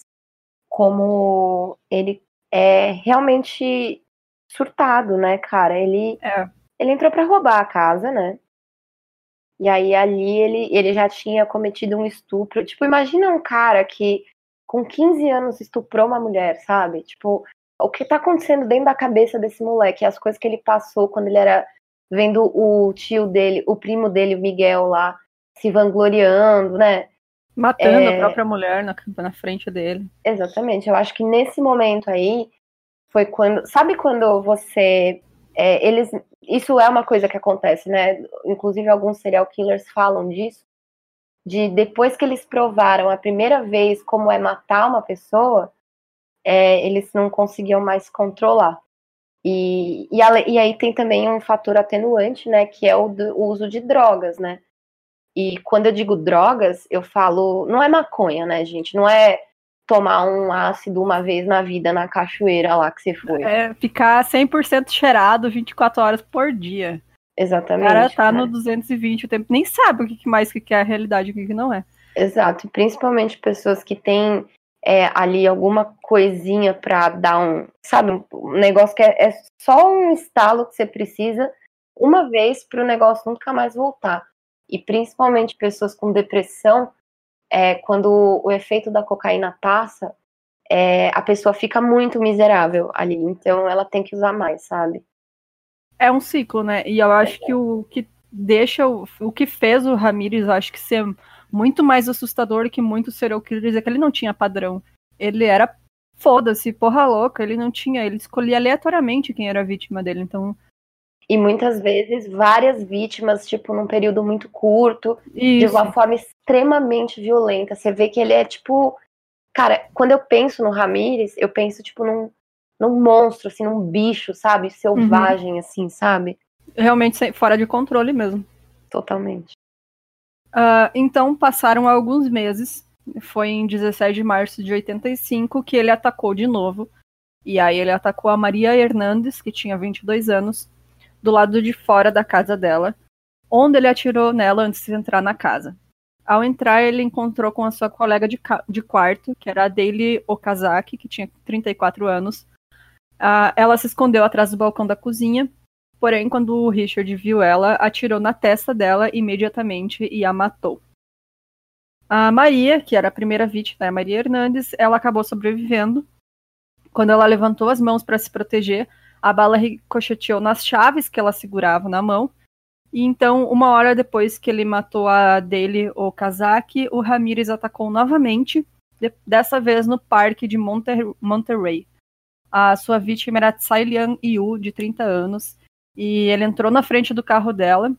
como ele é realmente surtado, né, cara? Ele é. ele entrou para roubar a casa, né? E aí ali ele, ele já tinha cometido um estupro. Tipo, imagina um cara que com 15 anos estuprou uma mulher, sabe? Tipo, o que tá acontecendo dentro da cabeça desse moleque, as coisas que ele passou quando ele era vendo o tio dele, o primo dele, o Miguel lá, se vangloriando, né? Matando é... a própria mulher na, na frente dele. Exatamente. Eu acho que nesse momento aí foi quando. Sabe quando você. É, eles. Isso é uma coisa que acontece, né? Inclusive, alguns serial killers falam disso. De depois que eles provaram a primeira vez como é matar uma pessoa, é, eles não conseguiam mais controlar. E, e, e, aí tem também um fator atenuante, né, que é o, do, o uso de drogas, né? E quando eu digo drogas, eu falo, não é maconha, né, gente? Não é tomar um ácido uma vez na vida na cachoeira lá que você foi. É ficar 100% cheirado 24 horas por dia. Exatamente. O cara tá no 220 o tempo, nem sabe o que mais que é a realidade e o que não é. Exato, principalmente pessoas que têm é, ali alguma coisinha para dar um, sabe, um negócio que é, é, só um estalo que você precisa uma vez para o negócio nunca mais voltar. E principalmente pessoas com depressão, é, quando o efeito da cocaína passa, é, a pessoa fica muito miserável ali. Então ela tem que usar mais, sabe? É um ciclo, né? E eu acho que o que deixa o, o que fez o Ramires, acho que ser muito mais assustador que muitos serial killers é que ele não tinha padrão. Ele era foda-se, porra louca, ele não tinha, ele escolhia aleatoriamente quem era a vítima dele, então. E muitas vezes várias vítimas, tipo, num período muito curto, Isso. de uma forma extremamente violenta. Você vê que ele é tipo. Cara, quando eu penso no Ramires, eu penso, tipo, num, num monstro, assim, num bicho, sabe? Selvagem, uhum. assim, sabe? Realmente fora de controle mesmo. Totalmente. Uh, então passaram alguns meses. Foi em 17 de março de 85 que ele atacou de novo. E aí ele atacou a Maria Hernandes, que tinha 22 anos, do lado de fora da casa dela, onde ele atirou nela antes de entrar na casa. Ao entrar, ele encontrou com a sua colega de, de quarto, que era a Daily Okazaki, que tinha 34 anos. Uh, ela se escondeu atrás do balcão da cozinha Porém, quando o Richard viu ela, atirou na testa dela imediatamente e a matou. A Maria, que era a primeira vítima, a Maria Hernandes, ela acabou sobrevivendo. Quando ela levantou as mãos para se proteger, a bala ricocheteou nas chaves que ela segurava na mão. E então, uma hora depois que ele matou a dele, o Kazaki, o Ramirez atacou novamente, dessa vez no parque de Monter Monterrey. A sua vítima era Tsai Liang Yu, de 30 anos, e ele entrou na frente do carro dela,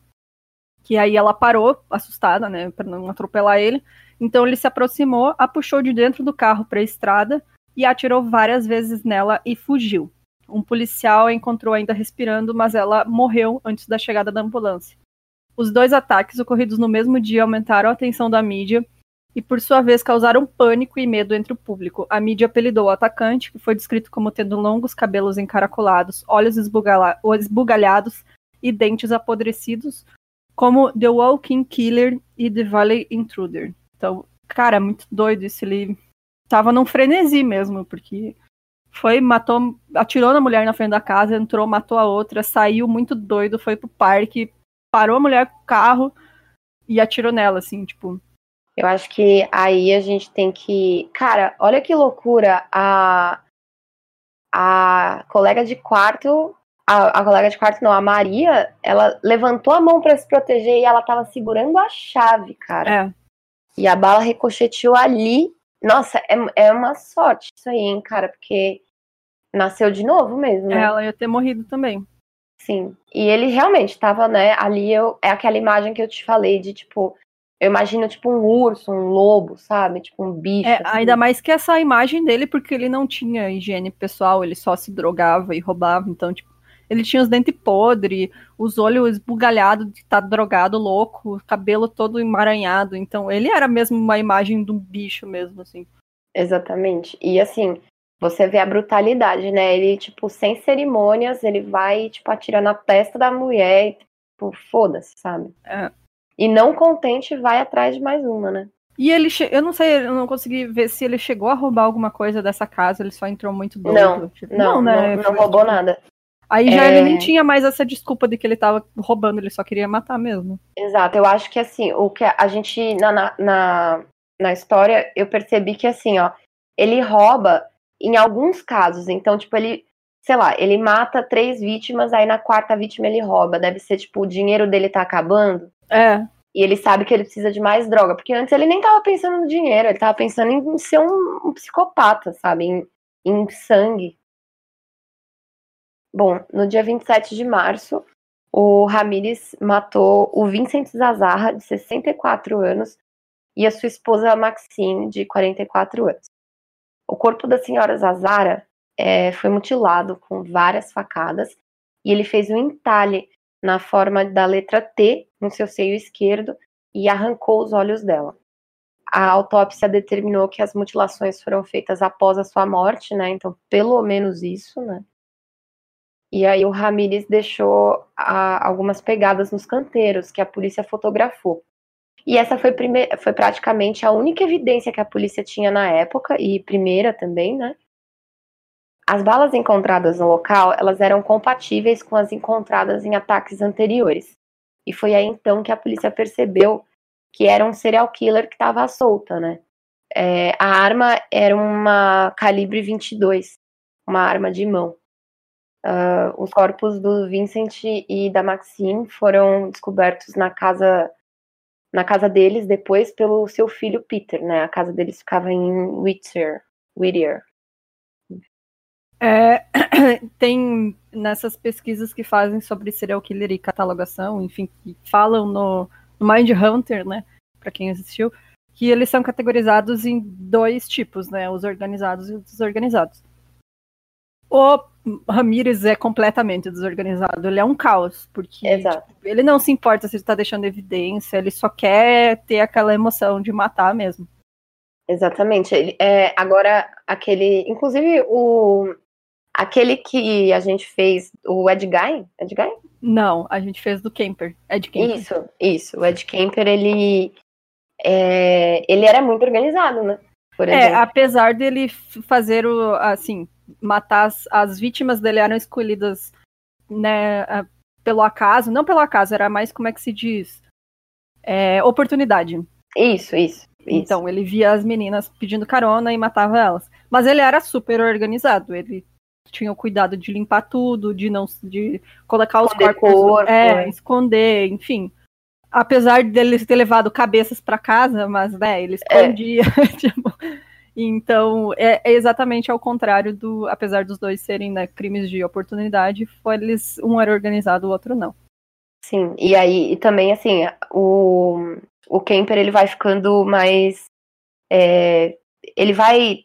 que aí ela parou, assustada, né, para não atropelar ele. Então ele se aproximou, a puxou de dentro do carro para a estrada e atirou várias vezes nela e fugiu. Um policial a encontrou ainda respirando, mas ela morreu antes da chegada da ambulância. Os dois ataques ocorridos no mesmo dia aumentaram a atenção da mídia e, por sua vez, causaram pânico e medo entre o público. A mídia apelidou o atacante, que foi descrito como tendo longos cabelos encaracolados, olhos esbugalhados e dentes apodrecidos, como The Walking Killer e The Valley Intruder. Então, cara, muito doido isso. Ele tava num frenesi mesmo, porque foi, matou, atirou na mulher na frente da casa, entrou, matou a outra, saiu muito doido, foi pro parque, parou a mulher com o carro e atirou nela, assim, tipo eu acho que aí a gente tem que. Cara, olha que loucura. A, a colega de quarto. A, a colega de quarto, não, a Maria, ela levantou a mão para se proteger e ela tava segurando a chave, cara. É. E a bala ricocheteou ali. Nossa, é, é uma sorte isso aí, hein, cara, porque nasceu de novo mesmo. Né? Ela ia ter morrido também. Sim. E ele realmente tava, né, ali eu, é aquela imagem que eu te falei de tipo eu imagino tipo um urso, um lobo, sabe? Tipo um bicho. É, assim. Ainda mais que essa imagem dele, porque ele não tinha higiene pessoal, ele só se drogava e roubava. Então, tipo, Ele tinha os dentes podres, os olhos esbugalhados de estar tá drogado, louco, cabelo todo emaranhado. Então, ele era mesmo uma imagem de um bicho mesmo, assim. Exatamente. E assim, você vê a brutalidade, né? Ele, tipo, sem cerimônias, ele vai, tipo, atirar na testa da mulher e, tipo, foda-se, sabe? É. E não contente, vai atrás de mais uma, né? E ele, che... eu não sei, eu não consegui ver se ele chegou a roubar alguma coisa dessa casa, ele só entrou muito doido. Não, tipo, não, não, né? não, não roubou tipo... nada. Aí já é... ele nem tinha mais essa desculpa de que ele tava roubando, ele só queria matar mesmo. Exato, eu acho que assim, o que a gente, na, na, na história, eu percebi que assim, ó, ele rouba em alguns casos, então, tipo, ele, sei lá, ele mata três vítimas, aí na quarta vítima ele rouba, deve ser, tipo, o dinheiro dele tá acabando. É. E ele sabe que ele precisa de mais droga. Porque antes ele nem tava pensando no dinheiro, ele tava pensando em ser um, um psicopata, sabe? Em, em sangue. Bom, no dia 27 de março, o Ramírez matou o Vincent Zazarra, de 64 anos, e a sua esposa Maxine, de 44 anos. O corpo da senhora Zazara é, foi mutilado com várias facadas e ele fez um entalhe na forma da letra T no seu seio esquerdo e arrancou os olhos dela. A autópsia determinou que as mutilações foram feitas após a sua morte, né? Então, pelo menos isso, né? E aí o Ramírez deixou a, algumas pegadas nos canteiros que a polícia fotografou. E essa foi, foi praticamente a única evidência que a polícia tinha na época, e primeira também, né? As balas encontradas no local, elas eram compatíveis com as encontradas em ataques anteriores. E foi aí então que a polícia percebeu que era um serial killer que estava solta, né? É, a arma era uma calibre 22, uma arma de mão. Uh, os corpos do Vincent e da Maxine foram descobertos na casa na casa deles depois pelo seu filho Peter, né? A casa deles ficava em Whittier, Whittier. É, tem nessas pesquisas que fazem sobre serial killer e catalogação, enfim, que falam no, no Mind Hunter, né, para quem assistiu, que eles são categorizados em dois tipos, né, os organizados e os desorganizados. O Ramirez é completamente desorganizado, ele é um caos, porque tipo, ele não se importa se ele está deixando evidência, ele só quer ter aquela emoção de matar mesmo. Exatamente. Ele, é, agora, aquele. Inclusive, o, Aquele que a gente fez, o Ed Guy? Ed Guy? Não, a gente fez do Kemper. Ed Kemper. Isso, isso. O Ed Kemper, ele, é, ele era muito organizado, né? Por é, apesar dele fazer o, assim, matar as, as vítimas dele eram escolhidas, né, pelo acaso, não pelo acaso, era mais como é que se diz, é, oportunidade. Isso, isso. Então, ele via as meninas pedindo carona e matava elas. Mas ele era super organizado. Ele tinha o cuidado de limpar tudo, de não de colocar os esconder corpos, corpo, é, é, esconder, enfim. Apesar dele ter levado cabeças para casa, mas né, ele escondia. É. tipo, então, é, é, exatamente ao contrário do, apesar dos dois serem né, crimes de oportunidade, foi eles um era organizado, o outro não. Sim, e aí e também assim, o, o Kemper ele vai ficando mais é, ele vai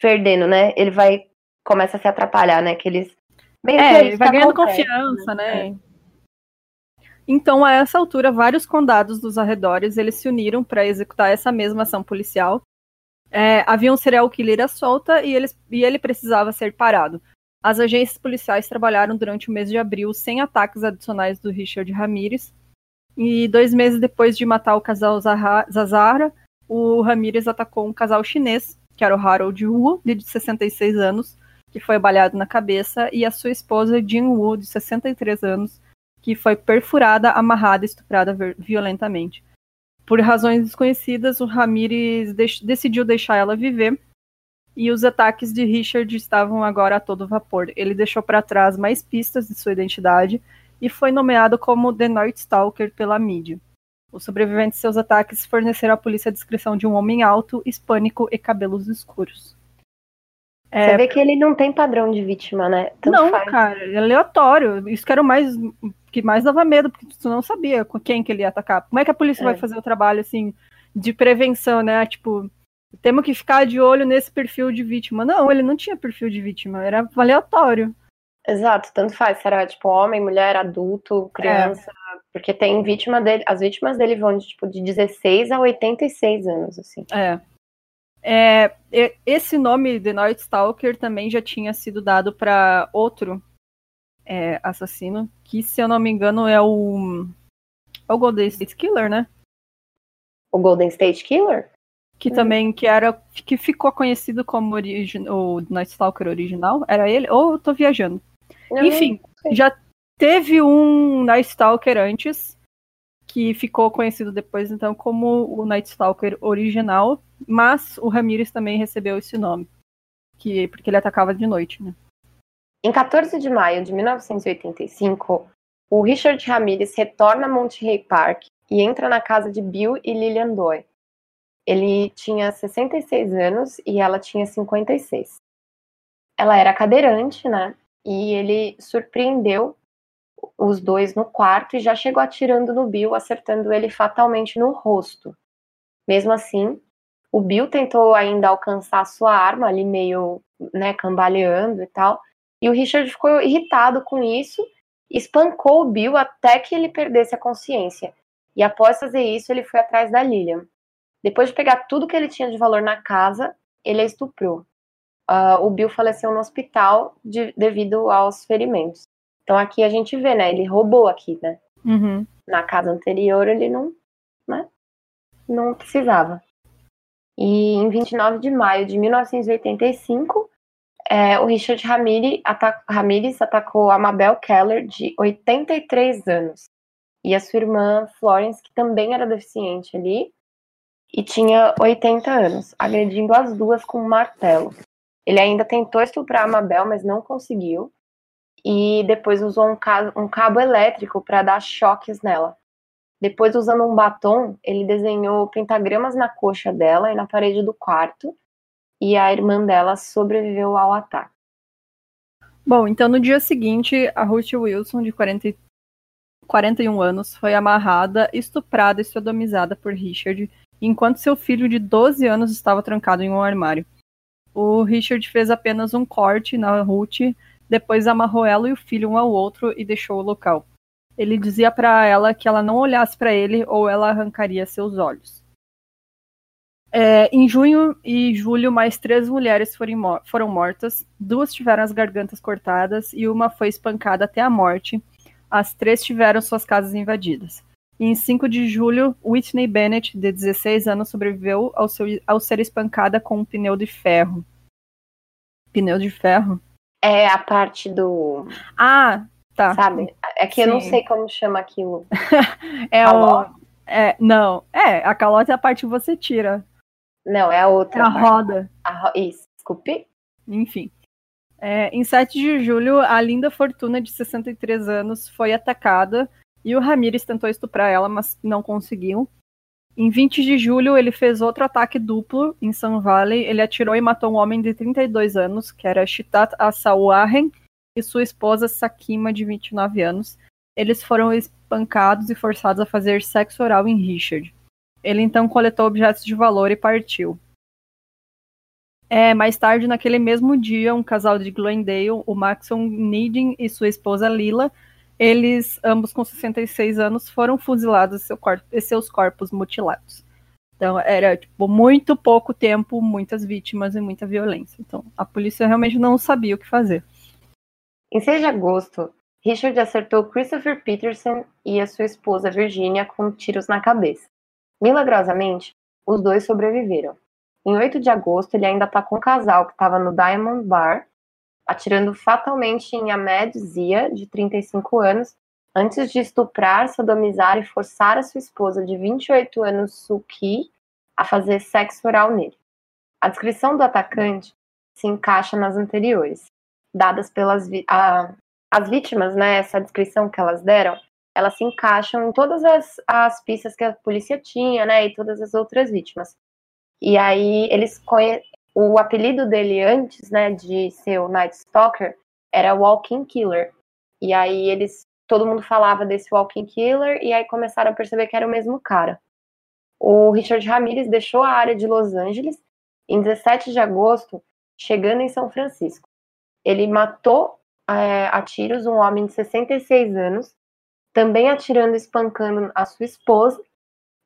perdendo, né? Ele vai começa a se atrapalhar, né? Que eles. Bem é, ele vai ganhando acontece, confiança, né? né? Então, a essa altura, vários condados dos arredores eles se uniram para executar essa mesma ação policial. É, havia um serial killer à solta e, e ele precisava ser parado. As agências policiais trabalharam durante o mês de abril sem ataques adicionais do Richard Ramirez. E dois meses depois de matar o casal Zazara, o Ramirez atacou um casal chinês, que era o Harold Wu, de 66 anos, que foi baleado na cabeça, e a sua esposa, Jean Wu, de 63 anos, que foi perfurada, amarrada e estuprada violentamente. Por razões desconhecidas, o Ramirez decidiu deixar ela viver, e os ataques de Richard estavam agora a todo vapor. Ele deixou para trás mais pistas de sua identidade e foi nomeado como The Night Stalker pela mídia. Os sobreviventes de seus ataques forneceram à polícia a descrição de um homem alto, hispânico e cabelos escuros. É... Você vê que ele não tem padrão de vítima, né? Tanto não, faz. cara, é aleatório. Isso que era o mais que mais dava medo, porque tu não sabia com quem que ele ia atacar. Como é que a polícia é. vai fazer o trabalho assim de prevenção, né? Tipo, temos que ficar de olho nesse perfil de vítima. Não, ele não tinha perfil de vítima, era aleatório. Exato, tanto faz, será tipo homem, mulher, adulto, criança, é. porque tem vítima dele, as vítimas dele vão de tipo de 16 a 86 anos, assim. É. é esse nome The Night Stalker também já tinha sido dado para outro é, assassino, que se eu não me engano é o é o Golden State Killer, né? O Golden State Killer? Que hum. também que era que ficou conhecido como origi o Night Stalker original, era ele? Ou eu tô viajando? Enfim, já teve um Night Stalker antes, que ficou conhecido depois, então, como o Night Stalker original, mas o Ramirez também recebeu esse nome, que porque ele atacava de noite, né? Em 14 de maio de 1985, o Richard Ramirez retorna a Monterey Park e entra na casa de Bill e Lillian Doyle. Ele tinha 66 anos e ela tinha 56. Ela era cadeirante, né? e ele surpreendeu os dois no quarto e já chegou atirando no Bill, acertando ele fatalmente no rosto. Mesmo assim, o Bill tentou ainda alcançar sua arma ali meio, né, cambaleando e tal, e o Richard ficou irritado com isso, espancou o Bill até que ele perdesse a consciência. E após fazer isso, ele foi atrás da Lilian. Depois de pegar tudo que ele tinha de valor na casa, ele a estuprou uh, o Bill faleceu no hospital de, devido aos ferimentos. Então aqui a gente vê, né? Ele roubou aqui, né? Uhum. Na casa anterior ele não, né? Não precisava. E em 29 de maio de 1985, é, o Richard Ramirez, Ramirez atacou a Mabel Keller, de 83 anos, e a sua irmã Florence, que também era deficiente ali, e tinha 80 anos, agredindo as duas com um martelo. Ele ainda tentou estuprar a Mabel, mas não conseguiu. E depois usou um cabo, um cabo elétrico para dar choques nela. Depois, usando um batom, ele desenhou pentagramas na coxa dela e na parede do quarto. E a irmã dela sobreviveu ao ataque. Bom, então no dia seguinte, a Ruth Wilson, de 40, 41 anos, foi amarrada, estuprada e sodomizada por Richard, enquanto seu filho de 12 anos estava trancado em um armário o Richard fez apenas um corte na Ruth, depois amarrou ela e o filho um ao outro e deixou o local. Ele dizia para ela que ela não olhasse para ele ou ela arrancaria seus olhos. É, em junho e julho, mais três mulheres foram, foram mortas, duas tiveram as gargantas cortadas e uma foi espancada até a morte. As três tiveram suas casas invadidas. E em 5 de julho, Whitney Bennett, de 16 anos, sobreviveu ao, seu, ao ser espancada com um pneu de ferro. Pneu de ferro? É a parte do. Ah, tá. Sabe? É que Sim. eu não sei como chama aquilo. é o. É, não, é, a calota é a parte que você tira. Não, é a outra. É a parte. roda. A ro... Isso, desculpe. Enfim. É, em 7 de julho, a Linda Fortuna, de 63 anos, foi atacada e o Ramirez tentou estuprar ela, mas não conseguiu. Em 20 de julho, ele fez outro ataque duplo em Sun Valley. Ele atirou e matou um homem de 32 anos, que era Shitat Asawahen, e sua esposa Sakima, de 29 anos. Eles foram espancados e forçados a fazer sexo oral em Richard. Ele então coletou objetos de valor e partiu. É, mais tarde, naquele mesmo dia, um casal de Glendale, o Maxon Needing e sua esposa Lila, eles, ambos com 66 anos, foram fuzilados seu corpo, e seus corpos mutilados. Então, era, tipo, muito pouco tempo, muitas vítimas e muita violência. Então, a polícia realmente não sabia o que fazer. Em 6 de agosto, Richard acertou Christopher Peterson e a sua esposa Virginia com tiros na cabeça. Milagrosamente, os dois sobreviveram. Em 8 de agosto, ele ainda atacou tá um casal que estava no Diamond Bar atirando fatalmente em Ahmed Zia, de 35 anos, antes de estuprar, sodomizar e forçar a sua esposa de 28 anos, Suki, a fazer sexo oral nele. A descrição do atacante se encaixa nas anteriores, dadas pelas a, as vítimas, né, essa descrição que elas deram, elas se encaixam em todas as, as pistas que a polícia tinha, né, e todas as outras vítimas. E aí eles o apelido dele antes, né, de ser o Night Stalker, era Walking Killer. E aí eles, todo mundo falava desse Walking Killer e aí começaram a perceber que era o mesmo cara. O Richard Ramirez deixou a área de Los Angeles em 17 de agosto, chegando em São Francisco. Ele matou é, a tiros um homem de 66 anos, também atirando e espancando a sua esposa,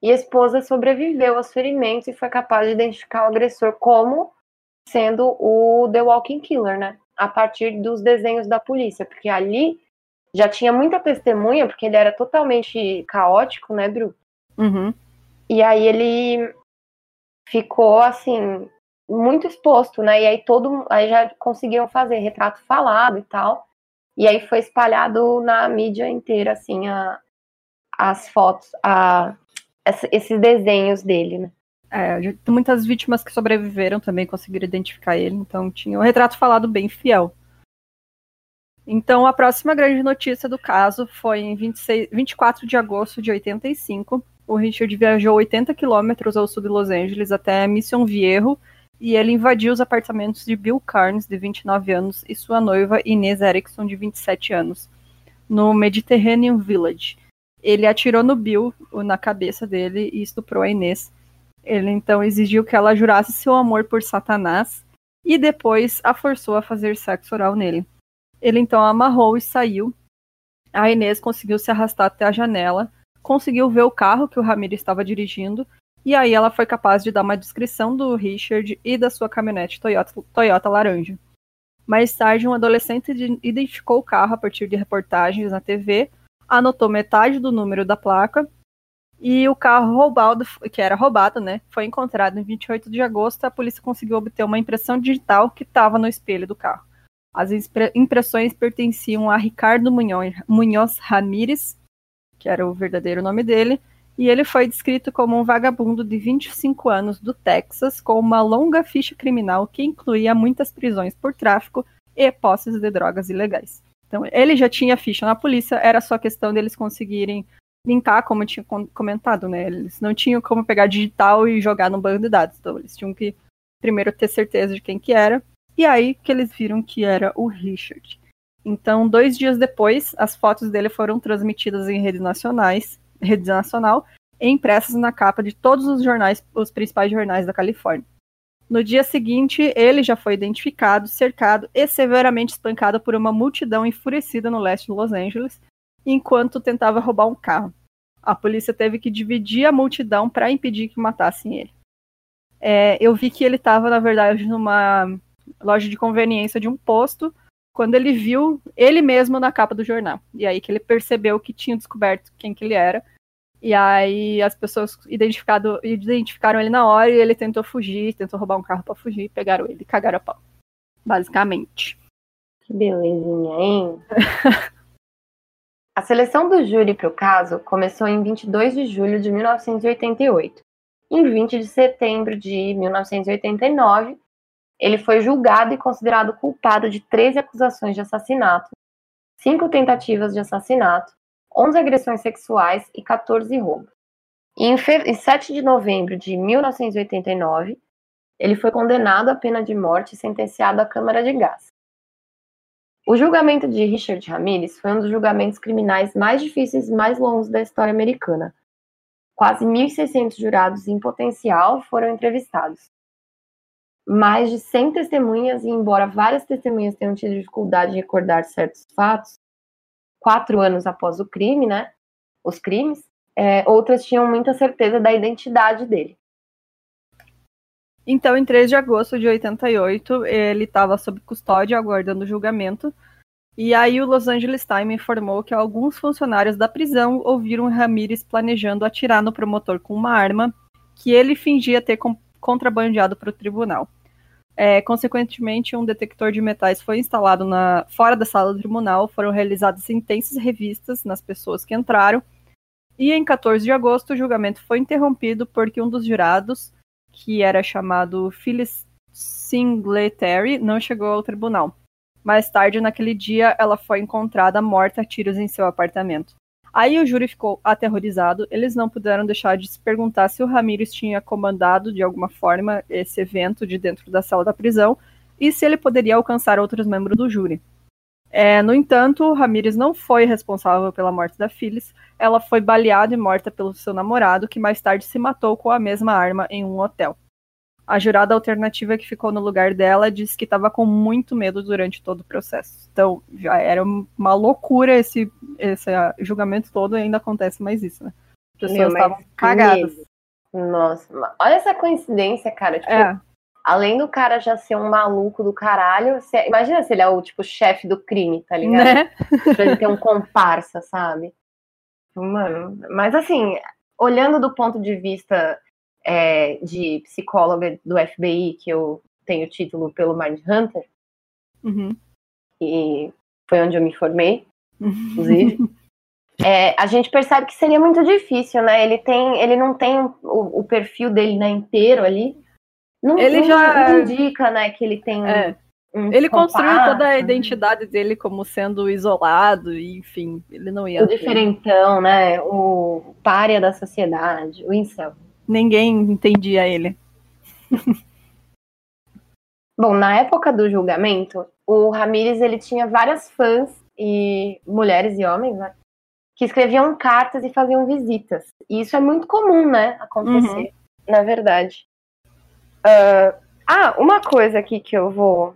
e a esposa sobreviveu aos ferimentos e foi capaz de identificar o agressor como sendo o The Walking Killer, né? A partir dos desenhos da polícia, porque ali já tinha muita testemunha, porque ele era totalmente caótico, né, Bru? Uhum. E aí ele ficou assim muito exposto, né? E aí todo aí já conseguiram fazer retrato falado e tal. E aí foi espalhado na mídia inteira assim a, as fotos, a, esses desenhos dele, né? É, muitas vítimas que sobreviveram também conseguiram identificar ele, então tinha um retrato falado bem fiel. Então, a próxima grande notícia do caso foi em 26, 24 de agosto de 85. O Richard viajou 80 quilômetros ao sul de Los Angeles até Mission Viejo e ele invadiu os apartamentos de Bill Carnes, de 29 anos, e sua noiva Inês Erickson, de 27 anos, no Mediterranean Village. Ele atirou no Bill, na cabeça dele, e estuprou a Inês. Ele então exigiu que ela jurasse seu amor por Satanás e depois a forçou a fazer sexo oral nele. Ele então amarrou e saiu. A Inês conseguiu se arrastar até a janela, conseguiu ver o carro que o Ramiro estava dirigindo, e aí ela foi capaz de dar uma descrição do Richard e da sua caminhonete Toyota, Toyota laranja. Mais tarde, um adolescente identificou o carro a partir de reportagens na TV, anotou metade do número da placa e o carro roubado, que era roubado, né, foi encontrado em 28 de agosto. A polícia conseguiu obter uma impressão digital que estava no espelho do carro. As impressões pertenciam a Ricardo Munhoz, Munhoz Ramírez, que era o verdadeiro nome dele, e ele foi descrito como um vagabundo de 25 anos do Texas, com uma longa ficha criminal que incluía muitas prisões por tráfico e posses de drogas ilegais. Então, ele já tinha ficha na polícia, era só questão deles conseguirem linkar, como eu tinha comentado, né? Eles não tinham como pegar digital e jogar no banco de dados, então eles tinham que primeiro ter certeza de quem que era, e aí que eles viram que era o Richard. Então, dois dias depois, as fotos dele foram transmitidas em redes nacionais, rede nacional, impressas na capa de todos os jornais, os principais jornais da Califórnia. No dia seguinte, ele já foi identificado, cercado e severamente espancado por uma multidão enfurecida no leste de Los Angeles, enquanto tentava roubar um carro. A polícia teve que dividir a multidão para impedir que matassem ele. É, eu vi que ele estava, na verdade, numa loja de conveniência de um posto, quando ele viu ele mesmo na capa do jornal. E aí que ele percebeu que tinha descoberto quem que ele era. E aí as pessoas identificado, identificaram ele na hora e ele tentou fugir, tentou roubar um carro para fugir, pegaram ele cagaram a pau. Basicamente. Que belezinha, hein? a seleção do júri para o caso começou em 22 de julho de 1988. Em 20 de setembro de 1989, ele foi julgado e considerado culpado de 13 acusações de assassinato, 5 tentativas de assassinato, 11 agressões sexuais e 14 roubos. E em, em 7 de novembro de 1989, ele foi condenado à pena de morte e sentenciado à câmara de gás. O julgamento de Richard Ramirez foi um dos julgamentos criminais mais difíceis e mais longos da história americana. Quase 1.600 jurados em potencial foram entrevistados mais de 100 testemunhas, e embora várias testemunhas tenham tido dificuldade de recordar certos fatos, quatro anos após o crime, né, os crimes, é, outras tinham muita certeza da identidade dele. Então, em 3 de agosto de 88, ele estava sob custódia, aguardando julgamento, e aí o Los Angeles Times informou que alguns funcionários da prisão ouviram Ramírez planejando atirar no promotor com uma arma que ele fingia ter contrabandeado para o tribunal. É, consequentemente, um detector de metais foi instalado na, fora da sala do tribunal, foram realizadas intensas revistas nas pessoas que entraram, e em 14 de agosto o julgamento foi interrompido porque um dos jurados, que era chamado Phyllis Singletary, não chegou ao tribunal. Mais tarde, naquele dia, ela foi encontrada morta a tiros em seu apartamento. Aí o júri ficou aterrorizado, eles não puderam deixar de se perguntar se o Ramírez tinha comandado de alguma forma esse evento de dentro da sala da prisão e se ele poderia alcançar outros membros do júri. É, no entanto, Ramírez não foi responsável pela morte da Phyllis, ela foi baleada e morta pelo seu namorado, que mais tarde se matou com a mesma arma em um hotel. A jurada alternativa que ficou no lugar dela disse que estava com muito medo durante todo o processo. Então, já era uma loucura esse, esse julgamento todo e ainda acontece mais isso, né? As pessoas estavam cagadas. Medo. Nossa, olha essa coincidência, cara. Tipo, é. além do cara já ser um maluco do caralho, você, imagina se ele é o tipo chefe do crime, tá ligado? Né? Pra ele ter um comparsa, sabe? Mano, mas assim, olhando do ponto de vista é, de psicóloga do FBI, que eu tenho o título pelo Mindhunter, uhum. e foi onde eu me formei, inclusive. é, a gente percebe que seria muito difícil, né? Ele tem, ele não tem o, o perfil dele né, inteiro ali. Não, ele não, já não indica, né, que ele tem é. um ele construiu toda a identidade dele como sendo isolado, e, enfim, ele não ia. O ter. diferentão, né? O párea da sociedade, o incel ninguém entendia ele. Bom, na época do julgamento, o Ramírez ele tinha várias fãs e mulheres e homens, né, que escreviam cartas e faziam visitas. E isso é muito comum, né, acontecer, uhum. na verdade. Uh, ah, uma coisa aqui que eu vou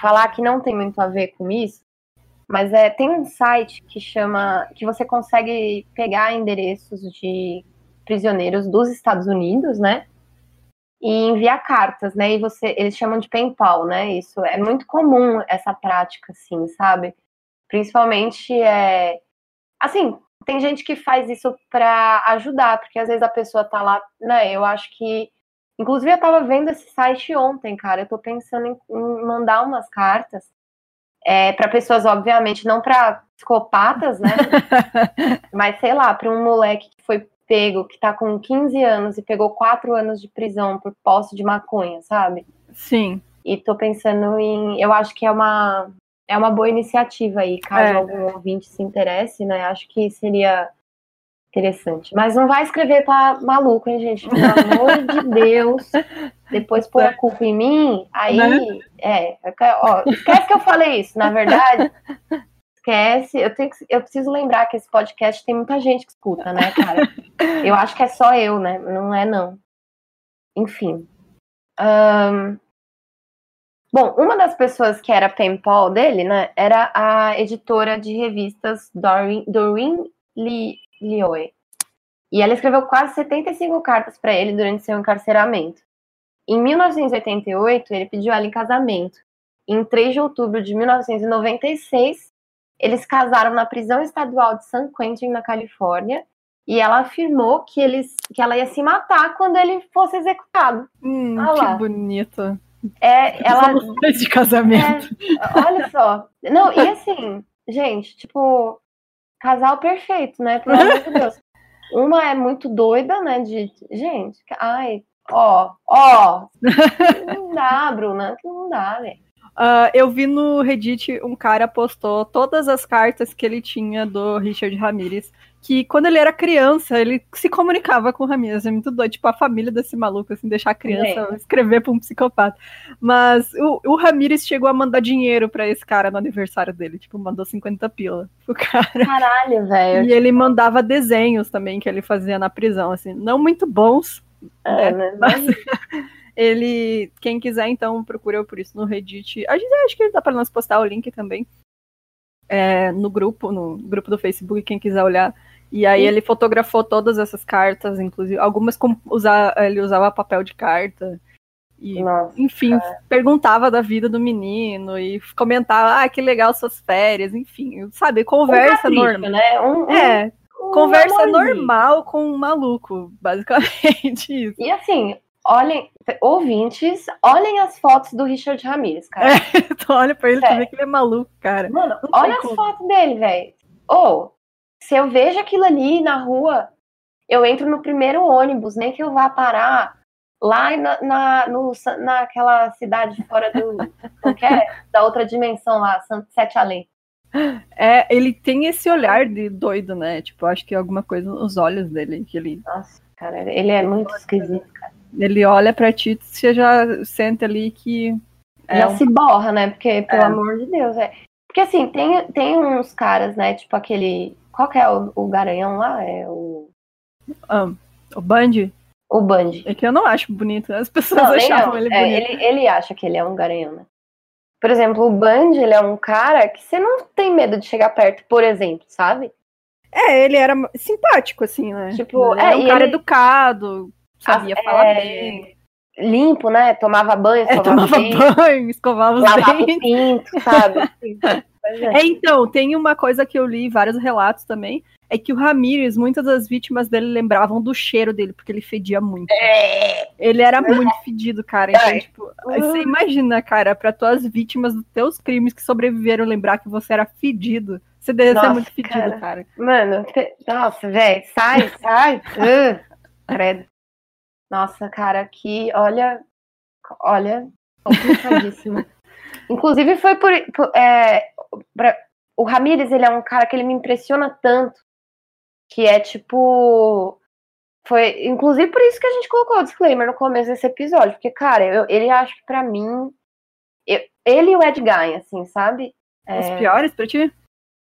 falar que não tem muito a ver com isso, mas é tem um site que chama que você consegue pegar endereços de prisioneiros dos Estados Unidos, né? E enviar cartas, né? E você, eles chamam de PayPal, né? Isso é muito comum essa prática, assim, sabe? Principalmente é, assim, tem gente que faz isso para ajudar, porque às vezes a pessoa tá lá, né? Eu acho que, inclusive eu tava vendo esse site ontem, cara. Eu tô pensando em, em mandar umas cartas é, para pessoas, obviamente, não para psicopatas, né? Mas sei lá, para um moleque que foi pego, que tá com 15 anos e pegou 4 anos de prisão por posse de maconha, sabe? Sim. E tô pensando em. Eu acho que é uma, é uma boa iniciativa aí, caso é. algum ouvinte se interesse, né? Acho que seria interessante. Mas não vai escrever pra maluco, hein, gente? Pelo amor de Deus. Depois põe a culpa em mim, aí. Né? É, ó, esquece que eu falei isso, na verdade esquece. Eu, tenho que, eu preciso lembrar que esse podcast tem muita gente que escuta, né, cara? eu acho que é só eu, né? Não é, não. Enfim. Um... Bom, uma das pessoas que era pen pal dele, né, era a editora de revistas Doreen, Doreen Lioe. E ela escreveu quase 75 cartas para ele durante seu encarceramento. Em 1988, ele pediu ela em casamento. Em 3 de outubro de 1996, eles casaram na prisão estadual de San Quentin, na Califórnia, e ela afirmou que, eles, que ela ia se matar quando ele fosse executado. Hum, que bonito. É, ela. de casamento. É, olha só. Não, e assim, gente, tipo, casal perfeito, né? Pelo amor de Deus. Uma é muito doida, né? De. Gente, ai, ó, ó. Não dá, Bruna, não dá, velho. Uh, eu vi no Reddit um cara postou todas as cartas que ele tinha do Richard Ramirez. Que quando ele era criança, ele se comunicava com o Ramirez. É muito doido, tipo, a família desse maluco, assim, deixar a criança é. escrever pra um psicopata. Mas o, o Ramirez chegou a mandar dinheiro para esse cara no aniversário dele. Tipo, mandou 50 pila pro cara. Caralho, velho. E ele mandava desenhos também que ele fazia na prisão, assim. Não muito bons. É, né? Mas... Ele, quem quiser, então, procura por isso no Reddit. A gente acho que dá para nós postar o link também é, no grupo, no grupo do Facebook, quem quiser olhar. E aí ele fotografou todas essas cartas, inclusive algumas com usar, ele usava papel de carta. E, Nossa, enfim, cara. perguntava da vida do menino e comentava, ah, que legal suas férias, enfim, sabe, conversa um normal. Né? Um, é, um, conversa normal com um maluco, basicamente isso. E assim, olhem, ouvintes, olhem as fotos do Richard Ramirez, cara. É, então olha pra ele também que ele é maluco, cara. Mano, Não olha as como. fotos dele, velho. Ou, se eu vejo aquilo ali na rua, eu entro no primeiro ônibus, nem que eu vá parar lá na, na, no, naquela cidade fora do. que é? Da outra dimensão lá, Sete Além. É, ele tem esse olhar de doido, né? Tipo, acho que alguma coisa nos olhos dele que ele. Nossa, cara, ele é muito esquisito, cara. Ele olha para ti, você já sente ali que. É já um... se borra, né? Porque, pelo é. amor de Deus, é. Porque assim, tem, tem uns caras, né? Tipo aquele. Qual que é o, o garanhão lá? É o. Um, o Band? O Bundy. É que eu não acho bonito, as pessoas Não, achavam ele É, bonito. ele, ele acha que ele é um garanhão, né? Por exemplo, o Bundy, ele é um cara que você não tem medo de chegar perto, por exemplo, sabe? É, ele era simpático, assim, né? Tipo, ele era é, um cara ele- educado, sabia Ah, falar é, bem. Limpo, né? Tomava banho, É, escovava tomava dente, banho, escovava os o dentes. pinto, sabe? É. É, então, tem uma coisa que eu li, vários relatos também, é que o Ramírez, muitas das vítimas dele lembravam do cheiro dele, porque ele fedia muito. Ele era muito fedido, cara. Então, Ai. tipo, você imagina, cara, pra tuas vítimas dos teus crimes que sobreviveram lembrar que você era fedido. Você deve ser Nossa, muito fedido, cara. cara. Mano, te- nossa, velho, sai, sai. Uh, credo. Nossa, cara, que olha, olha, complicadíssimo. Inclusive foi por, por- é, pra- o Ramírez, ele é um cara que ele me impressiona tanto, que é tipo, foi, inclusive por isso que a gente colocou o disclaimer no começo desse episódio, porque cara, eu- ele acho que pra mim, eu- ele e o Ed Gein, assim, sabe? Os É, piores pra ti?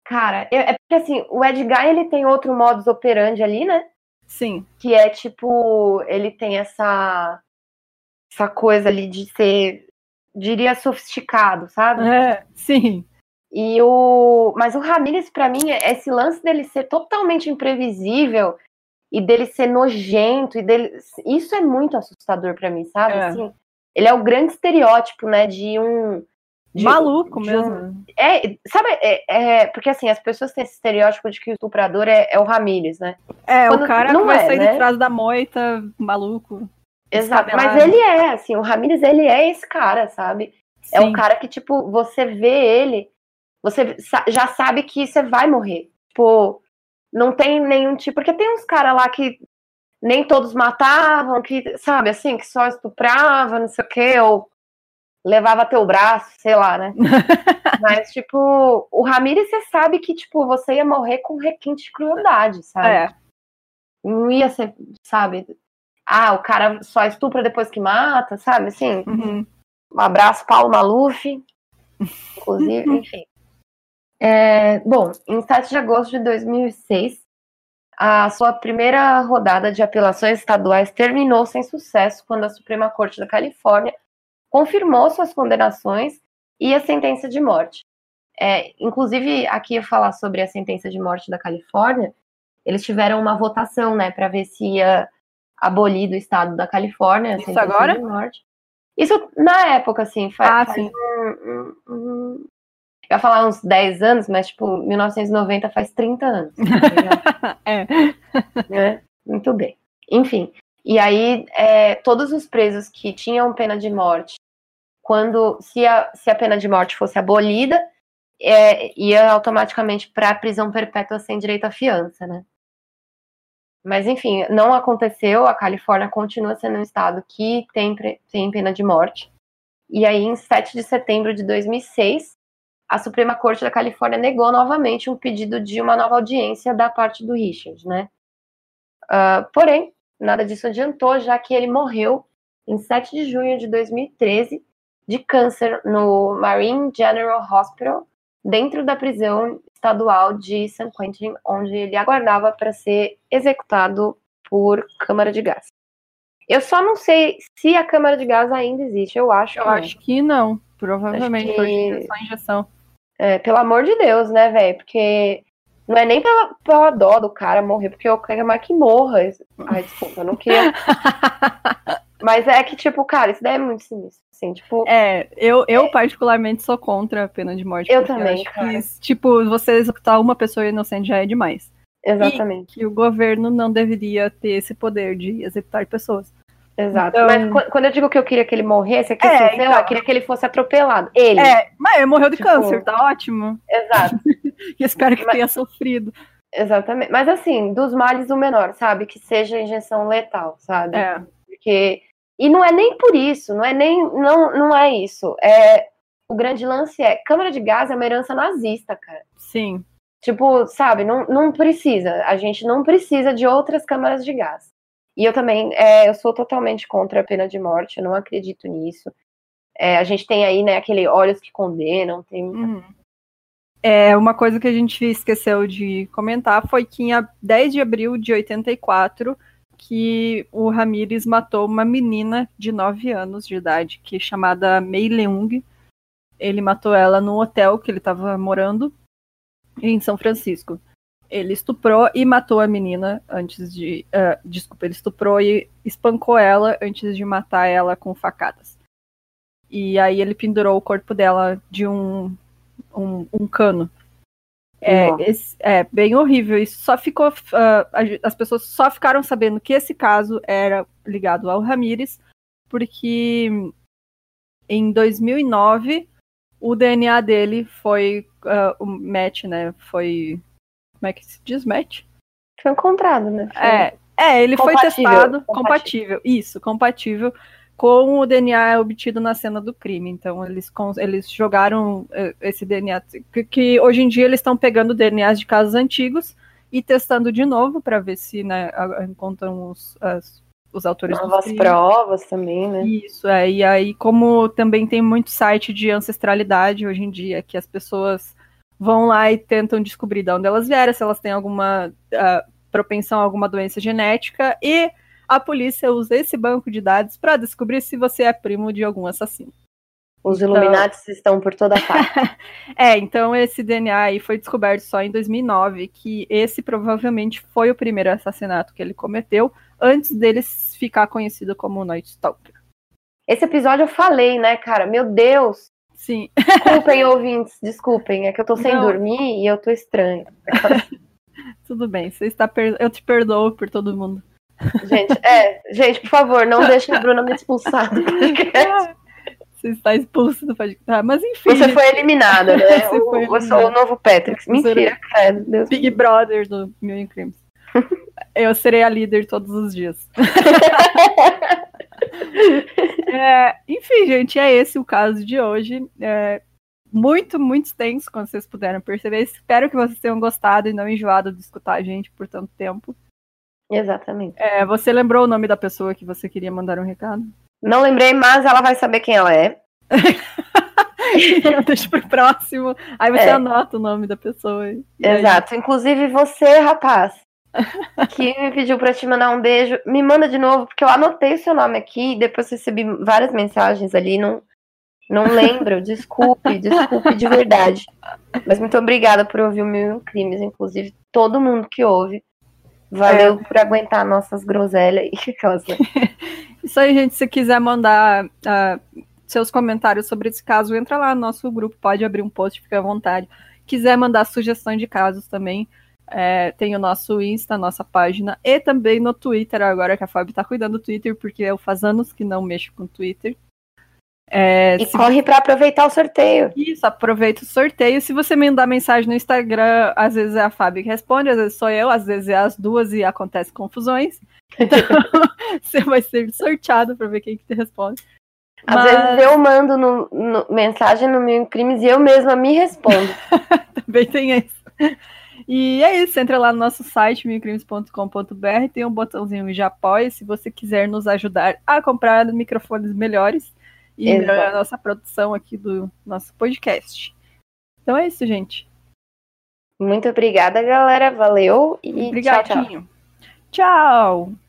Cara, eu- é porque assim, o Ed Gein, ele tem outro modus operandi ali, né? Sim. Que é tipo, ele tem essa essa coisa ali de ser, diria, sofisticado, sabe? É, sim. E o, mas o Ramirez pra mim, esse lance dele ser totalmente imprevisível e dele ser nojento e dele, isso é muito assustador pra mim, sabe? É. Assim, ele é o grande estereótipo, né, de um de- Maluco de um- mesmo. É, sabe, é, é- porque assim, as pessoas têm esse estereótipo de que o estuprador é, é o Ramírez, né? É, Quando- o cara não que vai é, sair né? de trás da moita, maluco. Exato, mas ele é, assim, o Ramírez, ele é esse cara, sabe? É um Sim. cara que, tipo, você vê ele, você já sabe que você vai morrer. Tipo, não tem nenhum tipo. Porque tem uns caras lá que nem todos matavam, que, sabe, assim, que só estuprava, não sei o quê, ou levava teu braço, sei lá, né? Mas, tipo, o Ramírez, você sabe que, tipo, você ia morrer com requinte de crueldade, sabe? É, Não ia ser, sabe? Ah, o cara só estupra depois que mata, sabe? Assim, uhum. um abraço, Paulo Maluf. Inclusive, enfim. É, bom, em 7 de agosto de 2006, a sua primeira rodada de apelações estaduais terminou sem sucesso quando a Suprema Corte da Califórnia confirmou suas condenações e a sentença de morte. É, inclusive, aqui eu falar sobre a sentença de morte da Califórnia, eles tiveram uma votação, né, para ver se ia abolir do estado da Califórnia a Isso sentença agora? de morte. Isso na época, assim, faz, Ah, faz sim. um, um- um- Eu ia falar uns 10 anos, mas, tipo, 1990 faz 30 anos. É. né? Muito bem. Enfim, e aí é, todos os presos que tinham pena de morte, quando se a, se a pena de morte fosse abolida, é, ia automaticamente para a prisão perpétua sem direito à fiança, né? Mas enfim, não aconteceu. A Califórnia continua sendo um estado que tem, tem pena de morte. E aí, em 7 de setembro de 2006, a Suprema Corte da Califórnia negou novamente um pedido de uma nova audiência da parte do Richard, né? Ah, porém, nada disso adiantou, já que ele morreu em 7 de junho de 2013 de câncer no Marine General Hospital, dentro da prisão estadual de San Quentin, onde ele aguardava para ser executado por câmara de gás. Eu só não sei se a câmara de gás ainda existe, eu acho. Eu que não. acho que não. Provavelmente Acho que- hoje é só injeção. É, pelo amor de Deus, né, velho? Porque não é nem pela, pela dó do cara morrer, porque eu quero mais que morra. Ai, desculpa, eu não queria. Mas é que, tipo, cara, isso daí é muito sinistro. Assim, tipo, É, eu, eu particularmente sou contra a pena de morte. Eu também, acho cara. que, tipo, você executar uma pessoa inocente já é demais. exatamente. Que o governo não deveria ter esse poder de executar pessoas. Exato. Então- Mas qu- quando eu digo que eu queria que ele morresse, é que, É, assim, então. lá, eu queria que ele fosse atropelado. Ele. É, mas ele morreu de Tipo- câncer, tá ótimo. Exato. E espero que Mas- tenha sofrido. Exatamente. Mas assim, dos males o menor, sabe? Que seja injeção letal, sabe? É. Porque. E não é nem por isso, não é nem. Não, não é isso. É. O grande lance é, câmara de gás é uma herança nazista, cara. Sim. Tipo, sabe, não, não precisa. A gente não precisa de outras câmaras de gás. E eu também, é, eu sou totalmente contra a pena de morte, eu não acredito nisso. É, a gente tem aí, né, aquele olhos que condenam, tem Uhum. É, uma coisa que a gente esqueceu de comentar foi que em a- 10 de abril de 84, que o Ramires matou uma menina de 9 anos de idade, que é chamada Mei Leung. Ele matou ela no hotel que ele estava morando em São Francisco. Ele estuprou e matou a menina antes de. Uh, desculpa, ele estuprou e espancou ela antes de matar ela com facadas. E aí ele pendurou o corpo dela de um, um, um cano. É, esse, é, bem horrível. Isso só ficou. Uh, as pessoas só ficaram sabendo que esse caso era ligado ao Ramires, porque em 2009 o DNA dele foi uh, o match, né? Foi. Como é que se diz match? Foi encontrado, né? Foi... É, é, ele foi testado compatível. compatível. Isso, compatível com o DNA obtido na cena do crime. Então, eles, eles jogaram eh, esse DNA, que, que hoje em dia eles estão pegando DNAs de casos antigos e testando de novo para ver se né, encontram os, as, os autores Novas provas também, né? Isso, é. E aí, como também tem muito site de ancestralidade hoje em dia, que as pessoas vão lá e tentam descobrir de onde elas vieram, se elas têm alguma uh, propensão a alguma doença genética, e a polícia usa esse banco de dados para descobrir se você é primo de algum assassino. Os então... Estão por toda parte. é, então esse DNA aí foi descoberto só em 2009, que esse provavelmente foi o primeiro assassinato que ele cometeu, antes dele ficar conhecido como Night Stalker. Esse episódio eu falei, né, cara? Meu Deus! Sim. Desculpem, ouvintes, desculpem. É que eu tô sem Não. dormir e eu tô estranho. Tudo bem, você está per... eu te perdoo por todo mundo. Gente, é, gente, por favor, não deixem a Bruna me expulsar do podcast. Você está expulso do podcast. Ah, mas enfim. Você foi eliminada, né? Você o, foi eliminada. Eu sou o novo Patrick. Mentira, cara. Deus Big Deus. Brother do Mil Crimes. Eu serei a líder todos os dias. é, enfim, gente, é esse o caso de hoje. É, muito, muito extenso, como vocês puderam perceber. Espero que vocês tenham gostado e não enjoado de escutar a gente por tanto tempo. Exatamente. É, você lembrou o nome da pessoa que você queria mandar um recado? Não lembrei, mas ela vai saber quem ela é. Deixa pro próximo. Aí você é. anota o nome da pessoa. Exato. Aí... Inclusive você, rapaz, que me pediu para te mandar um beijo, me manda de novo, porque eu anotei o seu nome aqui e depois recebi várias mensagens ali, não, não lembro. Desculpe, desculpe de verdade. Mas muito obrigada por ouvir o Mil Crimes, inclusive todo mundo que ouve. Valeu é. por aguentar nossas groselhas aí. Isso aí, gente. Se quiser mandar uh, seus comentários sobre esse caso, entra lá no nosso grupo, pode abrir um post, fica à vontade. Quiser mandar sugestões de casos também, é, tem o nosso Insta, nossa página, e também no Twitter, agora que a Fábio tá cuidando do Twitter, porque eu faz anos que não mexo com o Twitter. É, e se... corre para aproveitar o sorteio. Isso, aproveita o sorteio. Se você me mandar mensagem no Instagram, às vezes é a Fábio que responde, às vezes sou eu, às vezes é as duas e acontece confusões. Então, você vai ser sorteado para ver quem que te responde. Às Mas... vezes eu mando no, no, mensagem no meu crimes e eu mesma me respondo. Também tem isso. E é isso, entra lá no nosso site, microcrimes.com.br, tem um botãozinho de apoio se você quiser nos ajudar a comprar microfones melhores e Exato. melhorar a nossa produção aqui do nosso podcast. Então é isso, gente. Muito obrigada, galera. Valeu e Obrigadinho. tchau. tchau. tchau.